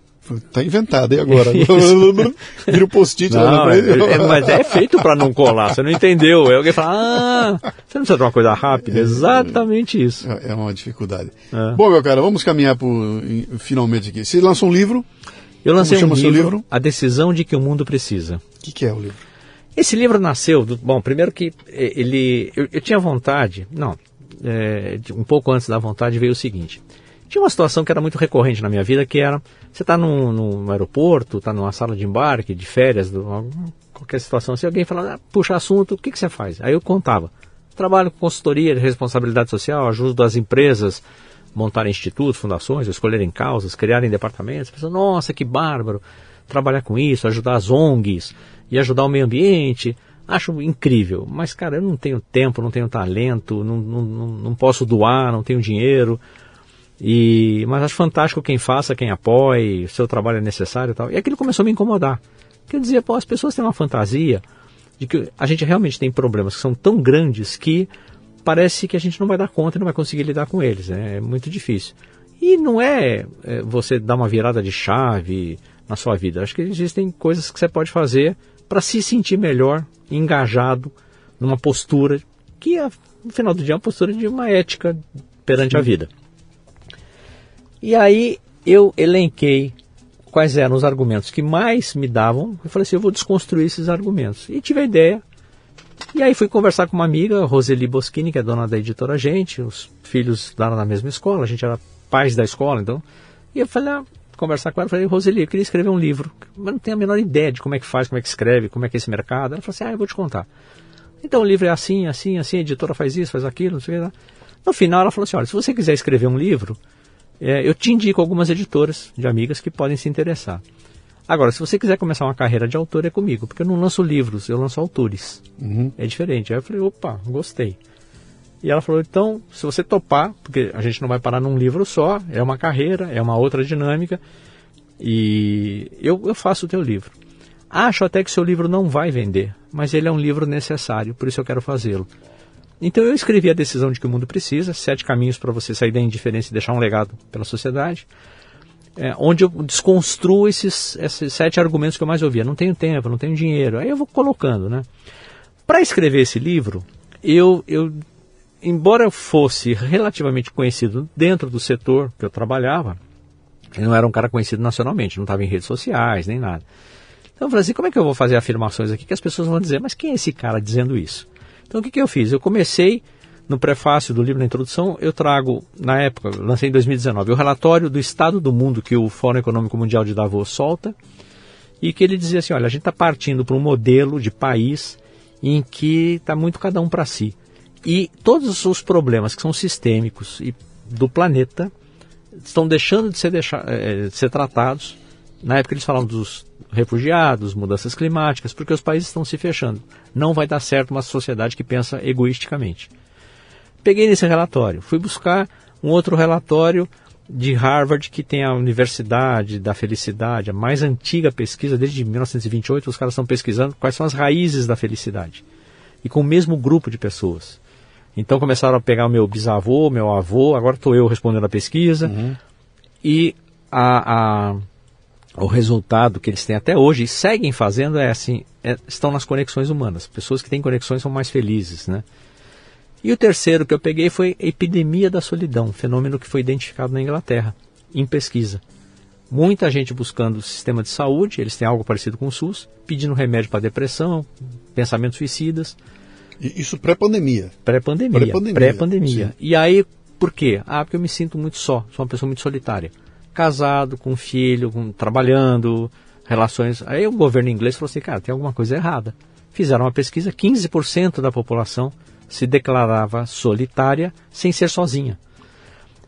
Tá inventado, e agora? Vira o post-it lá na frente. É, mas é feito para não colar, você não entendeu. Aí alguém fala, ah, você não precisa de uma coisa rápida. É, exatamente isso. É, é uma dificuldade. É. Bom, meu cara, vamos caminhar por, finalmente aqui. Você lançou um livro? Eu lancei um livro, livro, A Decisão de que o Mundo Precisa. O que, que, é o livro? Esse livro nasceu, do, bom, primeiro que ele, eu, eu tinha vontade, não, é, um pouco antes da vontade veio o seguinte, tinha uma situação que era muito recorrente na minha vida, que era, você está num, num, aeroporto, está numa sala de embarque, de férias, do, qualquer situação, se alguém falar, ah, puxa assunto, o que, que você faz? Aí eu contava, trabalho com consultoria de responsabilidade social, ajudo as empresas montarem institutos, fundações, escolherem causas, criarem departamentos, pessoas, nossa, que bárbaro, trabalhar com isso, ajudar as ONGs e ajudar o meio ambiente, acho incrível, mas cara, eu não tenho tempo, não tenho talento, não, não, não posso doar, não tenho dinheiro, e, mas acho fantástico quem faça, quem apoie, seu trabalho é necessário e tal. E aquilo começou a me incomodar. Quer dizer, pô, as pessoas têm uma fantasia de que a gente realmente tem problemas que são tão grandes que parece que a gente não vai dar conta e não vai conseguir lidar com eles. Né? É muito difícil. E não é, é você dar uma virada de chave na sua vida. Acho que existem coisas que você pode fazer para se sentir melhor, engajado numa postura que, no final do dia, é uma postura de uma ética perante Sim. a vida. E aí eu elenquei quais eram os argumentos que mais me davam. Eu falei assim, eu vou desconstruir esses argumentos. E tive a ideia. E aí fui conversar com uma amiga, Roseli Boschini, que é dona da editora Gente. Os filhos estudaram na mesma escola, a gente era pais da escola, então. E eu falei, ah, conversar com ela, falei, Roseli, eu queria escrever um livro, mas não tenho a menor ideia de como é que faz, como é que escreve, como é que é esse mercado. Ela falou assim, ah, eu vou te contar. Então o livro é assim, assim, assim, a editora faz isso, faz aquilo, não sei o que. No final ela falou assim, olha, se você quiser escrever um livro, é, eu te indico algumas editoras de amigas que podem se interessar. Agora, se você quiser começar uma carreira de autor, é comigo, porque eu não lanço livros, eu lanço autores. Uhum. É diferente. Aí eu falei, opa, gostei. E ela falou, então, se você topar, porque a gente não vai parar num livro só, é uma carreira, é uma outra dinâmica, e eu, eu faço o teu livro. Acho até que seu livro não vai vender, mas ele é um livro necessário, por isso eu quero fazê-lo. Então eu escrevi a decisão de que o mundo precisa, sete caminhos para você sair da indiferença e deixar um legado pela sociedade, é, onde eu desconstruo esses, esses sete argumentos que eu mais ouvia. Não tenho tempo, não tenho dinheiro. Aí eu vou colocando, né? Para escrever esse livro, eu, eu, embora eu fosse relativamente conhecido dentro do setor que eu trabalhava, eu não era um cara conhecido nacionalmente, não estava em redes sociais, nem nada. Então eu falei assim, como é que eu vou fazer afirmações aqui que as pessoas vão dizer, mas quem é esse cara dizendo isso? Então o que, que eu fiz? Eu comecei no prefácio do livro, na introdução, eu trago, na época, lancei em 2019, o relatório do estado do mundo que o Fórum Econômico Mundial de Davos solta, e que ele dizia assim, olha, a gente está partindo para um modelo de país em que está muito cada um para si. E todos os problemas que são sistêmicos e do planeta estão deixando de ser, de ser tratados. Na época eles falavam dos refugiados, mudanças climáticas, porque os países estão se fechando. Não vai dar certo uma sociedade que pensa egoisticamente. Peguei nesse relatório, fui buscar um outro relatório de Harvard, que tem a Universidade da Felicidade, a mais antiga pesquisa, desde 1928, os caras estão pesquisando quais são as raízes da felicidade. E com o mesmo grupo de pessoas. Então começaram a pegar o meu bisavô, meu avô, agora estou eu respondendo a pesquisa. Uhum. E a, a, o resultado que eles têm até hoje e seguem fazendo é assim, é, estão nas conexões humanas. Pessoas que têm conexões são mais felizes, né? E o terceiro que eu peguei foi a epidemia da solidão, um fenômeno que foi identificado na Inglaterra, em pesquisa. Muita gente buscando o sistema de saúde, eles têm algo parecido com o SUS, pedindo remédio para depressão, pensamentos suicidas. Isso pré-pandemia. Pré-pandemia. Pré-pandemia. Pré-pandemia. E aí, por quê? Ah, porque eu me sinto muito só, sou uma pessoa muito solitária. Casado, com filho, com, trabalhando, relações. Aí o governo inglês falou assim, cara, tem alguma coisa errada. Fizeram uma pesquisa, 15% da população se declarava solitária sem ser sozinha.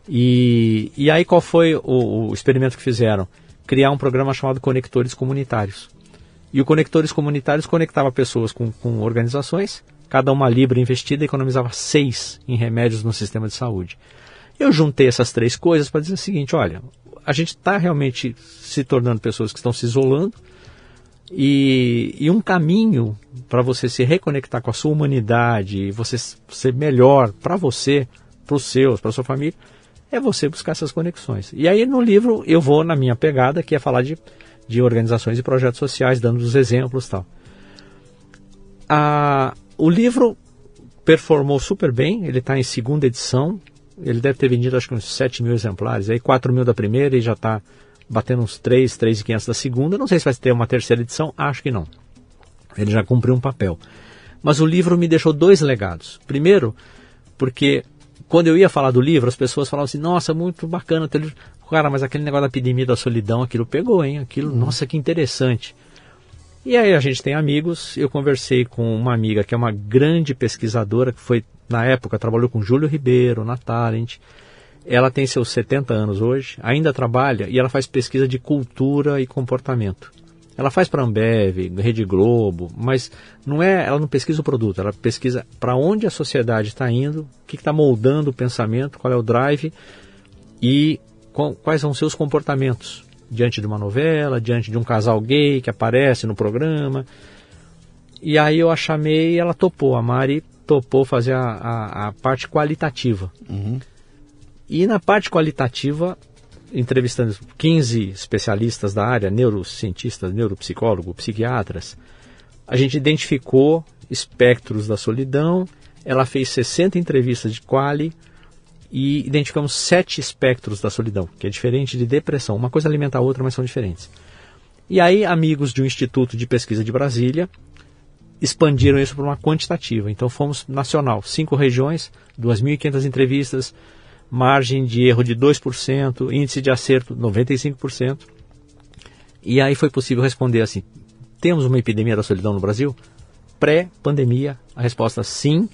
E, e aí qual foi o, o experimento que fizeram? Criar um programa chamado Conectores Comunitários. E o Conectores Comunitários conectava pessoas com, com organizações, cada uma libra investida economizava seis em remédios no sistema de saúde. Eu juntei essas três coisas para dizer o seguinte: olha, a gente está realmente se tornando pessoas que estão se isolando, e, e um caminho para você se reconectar com a sua humanidade, você ser melhor para você, para os seus, para sua família, é você buscar essas conexões. E aí no livro eu vou na minha pegada, que é falar de, de organizações e projetos sociais, dando os exemplos tal. A, o livro performou super bem, ele está em segunda edição, ele deve ter vendido acho que uns 7 mil exemplares, aí 4 mil da primeira e já está batendo uns 3, 3,500 da segunda. Não sei se vai ter uma terceira edição, acho que não. Ele já cumpriu um papel. Mas o livro me deixou dois legados. Primeiro, porque quando eu ia falar do livro, as pessoas falavam assim: nossa, muito bacana ter livro. Cara, mas aquele negócio da epidemia da solidão, aquilo pegou, hein? Aquilo, uhum. nossa, que interessante. E aí a gente tem amigos. Eu conversei com uma amiga que é uma grande pesquisadora, que foi, na época, trabalhou com Júlio Ribeiro, na Talent. Ela tem seus 70 anos hoje, ainda trabalha e ela faz pesquisa de cultura e comportamento. Ela faz para Ambev, Rede Globo, mas não é, ela não pesquisa o produto, ela pesquisa para onde a sociedade está indo, o que está moldando o pensamento, qual é o drive e quais são seus comportamentos diante de uma novela, diante de um casal gay que aparece no programa. E aí eu a chamei e ela topou, a Mari topou fazer a, a, a parte qualitativa. Uhum. E na parte qualitativa, entrevistando 15 especialistas da área, neurocientistas, neuropsicólogos, psiquiatras, a gente identificou espectros da solidão, ela fez 60 entrevistas de quali e identificamos sete espectros da solidão, que é diferente de depressão. Uma coisa alimenta a outra, mas são diferentes. E aí, amigos de um instituto de pesquisa de Brasília expandiram isso para uma quantitativa. Então, fomos nacional, cinco regiões, 2.500 entrevistas, margem de erro de 2%, índice de acerto 95%. E aí foi possível responder assim: temos uma epidemia da solidão no Brasil? Pré-pandemia, a resposta sim,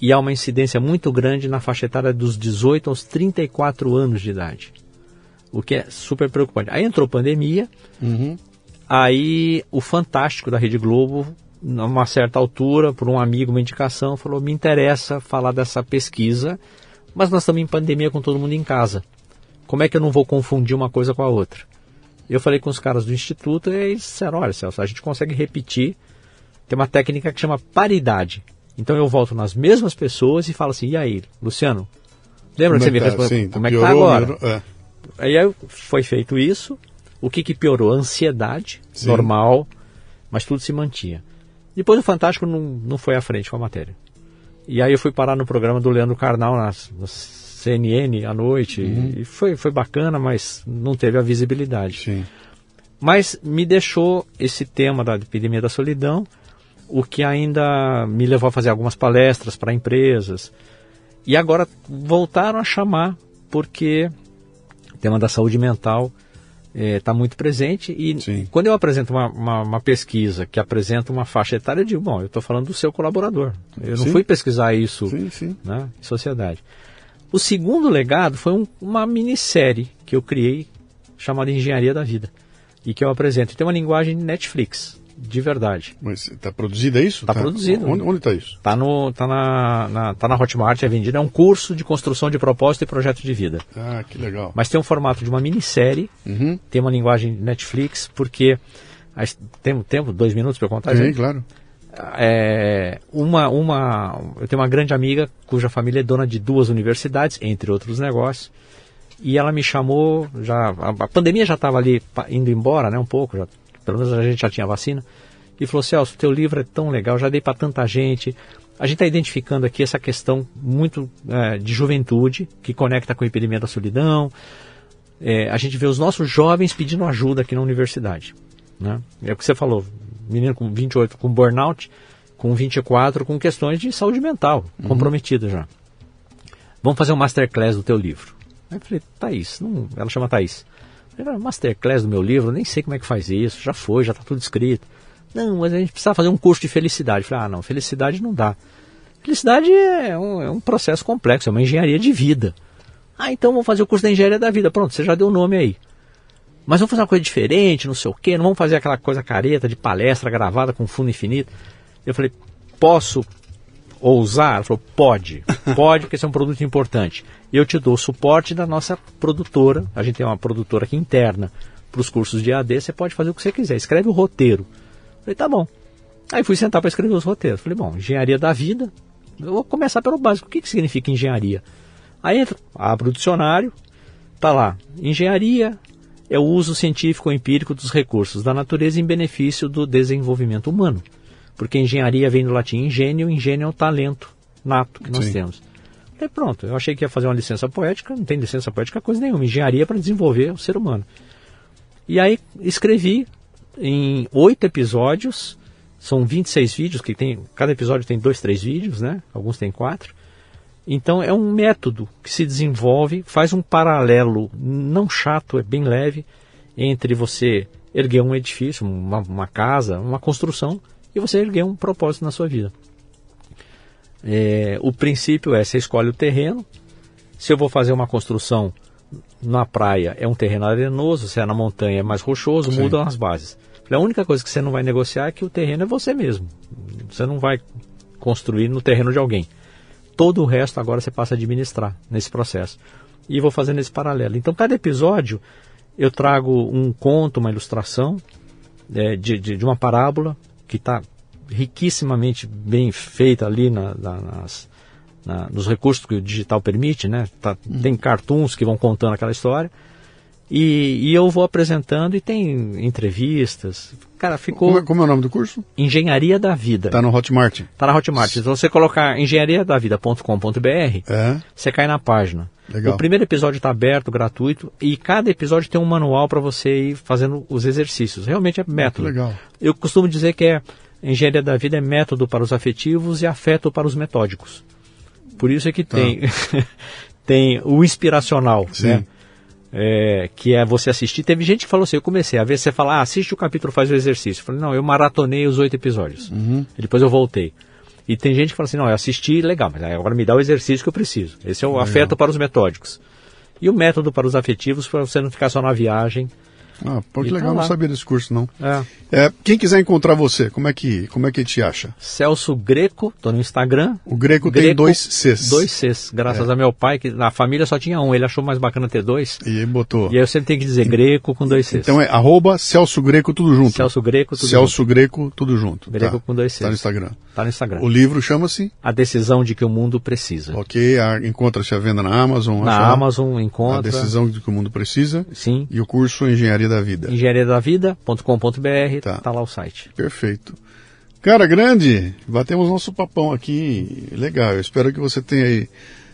e há uma incidência muito grande na faixa etária dos 18 aos 34 anos de idade. O que é super preocupante. Aí entrou pandemia, uhum. aí o Fantástico da Rede Globo, numa certa altura, por um amigo, uma indicação, falou: me interessa falar dessa pesquisa mas nós estamos em pandemia com todo mundo em casa. Como é que eu não vou confundir uma coisa com a outra? Eu falei com os caras do instituto e eles disseram: olha, Celso, a gente consegue repetir. Tem uma técnica que chama paridade. Então eu volto nas mesmas pessoas e falo assim: e aí, Luciano? Lembra como que você é me tá? respondeu? Sim, como é que está agora? é. Aí foi feito isso. O que, que piorou? Ansiedade, sim. normal, mas tudo se mantinha. Depois o Fantástico não, não foi à frente com a matéria. E aí eu fui parar no programa do Leandro Carnal na, na CNN à noite. Uhum. E foi, foi bacana, mas não teve a visibilidade. Sim. Mas me deixou esse tema da epidemia da solidão, o que ainda me levou a fazer algumas palestras para empresas. E agora voltaram a chamar, porque o tema da saúde mental está é, tá muito presente. E Sim. quando eu apresento uma, uma, uma, pesquisa que apresenta uma faixa etária, eu digo, bom, eu estou falando do seu colaborador. Eu não sim. fui pesquisar isso sim, Né, em sociedade. O segundo legado foi um, uma minissérie que eu criei chamada Engenharia da Vida. E que eu apresento. Tem uma linguagem Netflix. De verdade. Mas está produzido é isso? Está tá produzido. Onde está isso? Está tá na, na, tá na Hotmart, é vendido. É um curso de construção de propósito e projeto de vida. Ah, que legal. Mas tem um formato de uma minissérie, uhum. tem uma linguagem Netflix, porque... Tem tempo? Dois minutos para contar? Sim, claro. É, uma, uma, eu tenho uma grande amiga cuja família é dona de duas universidades, entre outros negócios, e ela me chamou, já a, a pandemia já estava ali indo embora, né, um pouco, já, pelo menos a gente já tinha vacina, e falou: Celso, teu livro é tão legal, já dei para tanta gente. A gente está identificando aqui essa questão muito é, de juventude, que conecta com o impedimento da solidão. É, a gente vê os nossos jovens pedindo ajuda aqui na universidade. Né? É o que você falou, menino com 28 com burnout, com 24 com questões de saúde mental, uhum. comprometida já. Vamos fazer um masterclass do teu livro. Aí eu falei, Thaís, não, ela chama Thaís. Falei, masterclass do meu livro, nem sei como é que faz isso, já foi, já está tudo escrito. Não, mas a gente precisa fazer um curso de felicidade. Falei, ah, não, felicidade não dá. Felicidade é um, é um processo complexo, é uma engenharia de vida. Ah, então vamos fazer o curso da engenharia da vida. Pronto, você já deu o nome aí. Mas vamos fazer uma coisa diferente, não sei o quê, não vamos fazer aquela coisa careta de palestra gravada com fundo infinito. Eu falei, posso ousar? Falou, pode, pode, porque esse é um produto importante. Eu te dou suporte da nossa produtora, a gente tem uma produtora aqui interna para os cursos de AD, você pode fazer o que você quiser, escreve o roteiro. Falei, tá bom. Aí fui sentar para escrever os roteiros. Falei, bom, engenharia da vida, eu vou começar pelo básico. O que, que significa engenharia? Aí entro, abro o dicionário, tá lá, engenharia é o uso científico ou empírico dos recursos da natureza em benefício do desenvolvimento humano. Porque engenharia vem do latim ingênio, ingênio é o talento nato que nós Sim. temos. E pronto, eu achei que ia fazer uma licença poética, não tem licença poética coisa nenhuma, engenharia é para desenvolver o ser humano. E aí escrevi em oito episódios, são 26 vídeos, que tem, cada episódio tem dois, três vídeos, né? Alguns tem quatro. Então é um método que se desenvolve, faz um paralelo não chato, é bem leve, entre você erguer um edifício, uma, uma casa, uma construção, e você erguer um propósito na sua vida. É, o princípio é, você escolhe o terreno, se eu vou fazer uma construção na praia é um terreno arenoso, se é na montanha é mais rochoso, Sim. mudam as bases. A única coisa que você não vai negociar é que o terreno é você mesmo. Você não vai construir no terreno de alguém. Todo o resto agora você passa a administrar nesse processo. E vou fazendo esse paralelo. Então, cada episódio eu trago um conto, uma ilustração é, de, de, de, uma parábola que está riquissimamente bem feita ali na, na, nas, na, nos recursos que o digital permite, né? Tá, uhum. Tem cartoons que vão contando aquela história. E, e, eu vou apresentando e tem entrevistas. Cara, ficou. Como é, como é o nome do curso? Engenharia da Vida. Tá no Hotmart. Tá na Hotmart. Se você colocar engenhariadavida.com.br, é. você cai na página. Legal. O primeiro episódio está aberto, gratuito, e cada episódio tem um manual para você ir fazendo os exercícios. Realmente é método. legal. Eu costumo dizer que é engenharia da vida é método para os afetivos e afeto para os metódicos. Por isso é que tá. tem, tem o inspiracional, Sim. né? É, que é você assistir. Teve gente que falou assim: eu comecei a ver, você fala, ah, assiste o capítulo, faz o exercício. Eu falei, não, eu maratonei os oito episódios. Uhum. Depois eu voltei. E tem gente que fala assim: não, eu assisti, legal, mas agora me dá o exercício que eu preciso. Esse é o legal. afeto para os metódicos. E o método para os afetivos, para você não ficar só na viagem ah, pô, que legal, tá não sabia desse curso não. É. É, quem quiser encontrar você, como é que como é que te acha? Celso Greco, tô no Instagram. O Greco, Greco tem dois Cs. Dois Cs, graças é. a meu pai, que na família só tinha um, ele achou mais bacana ter dois. E aí botou. E aí eu sempre tenho que dizer Greco com dois Cs. Então é arroba Celso Greco tudo junto. Celso Greco tudo Celso junto. Greco tudo junto. Greco tá. com dois Cs. Tá no Instagram. Tá no Instagram. O livro chama-se? A Decisão de que o Mundo Precisa. Ok, encontra-se a venda na Amazon. Na Amazon encontra. A Decisão de que o Mundo Precisa. Sim. E o curso Engenharia da Vida. Engenharia da tá. tá lá o site. Perfeito. Cara, grande, batemos nosso papão aqui, legal. Eu espero que você tenha aí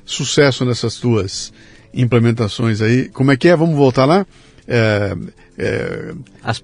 sucesso nessas tuas implementações aí. Como é que é? Vamos voltar lá? É, é, as,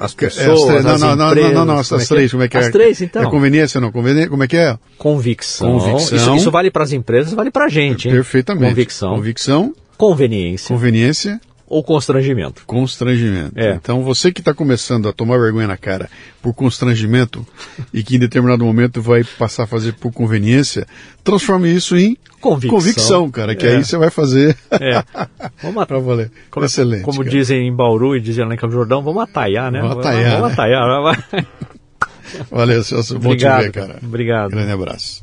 as pessoas, é, as não, não, empresas, não, não, não, é três, como é que é? As três, então. É conveniência ou não? Conveniência, como é que é? Convicção. Convicção. Isso, isso vale para as empresas, vale para a gente, hein? Perfeitamente. Convicção. Convicção. Conveniência. Conveniência ou constrangimento. Constrangimento. É. Então você que está começando a tomar vergonha na cara por constrangimento e que em determinado momento vai passar a fazer por conveniência, transforme isso em convicção, convicção cara, que é. aí você vai fazer. É. Vamos para valer. Como, Excelente. Como cara. dizem em Bauru e dizem lá em Campo Jordão, vamos ataiar, né? Vamos ataiar. Vamos, né? ataiar. Valeu, Celso. Bom te ver, cara. Obrigado. Grande abraço.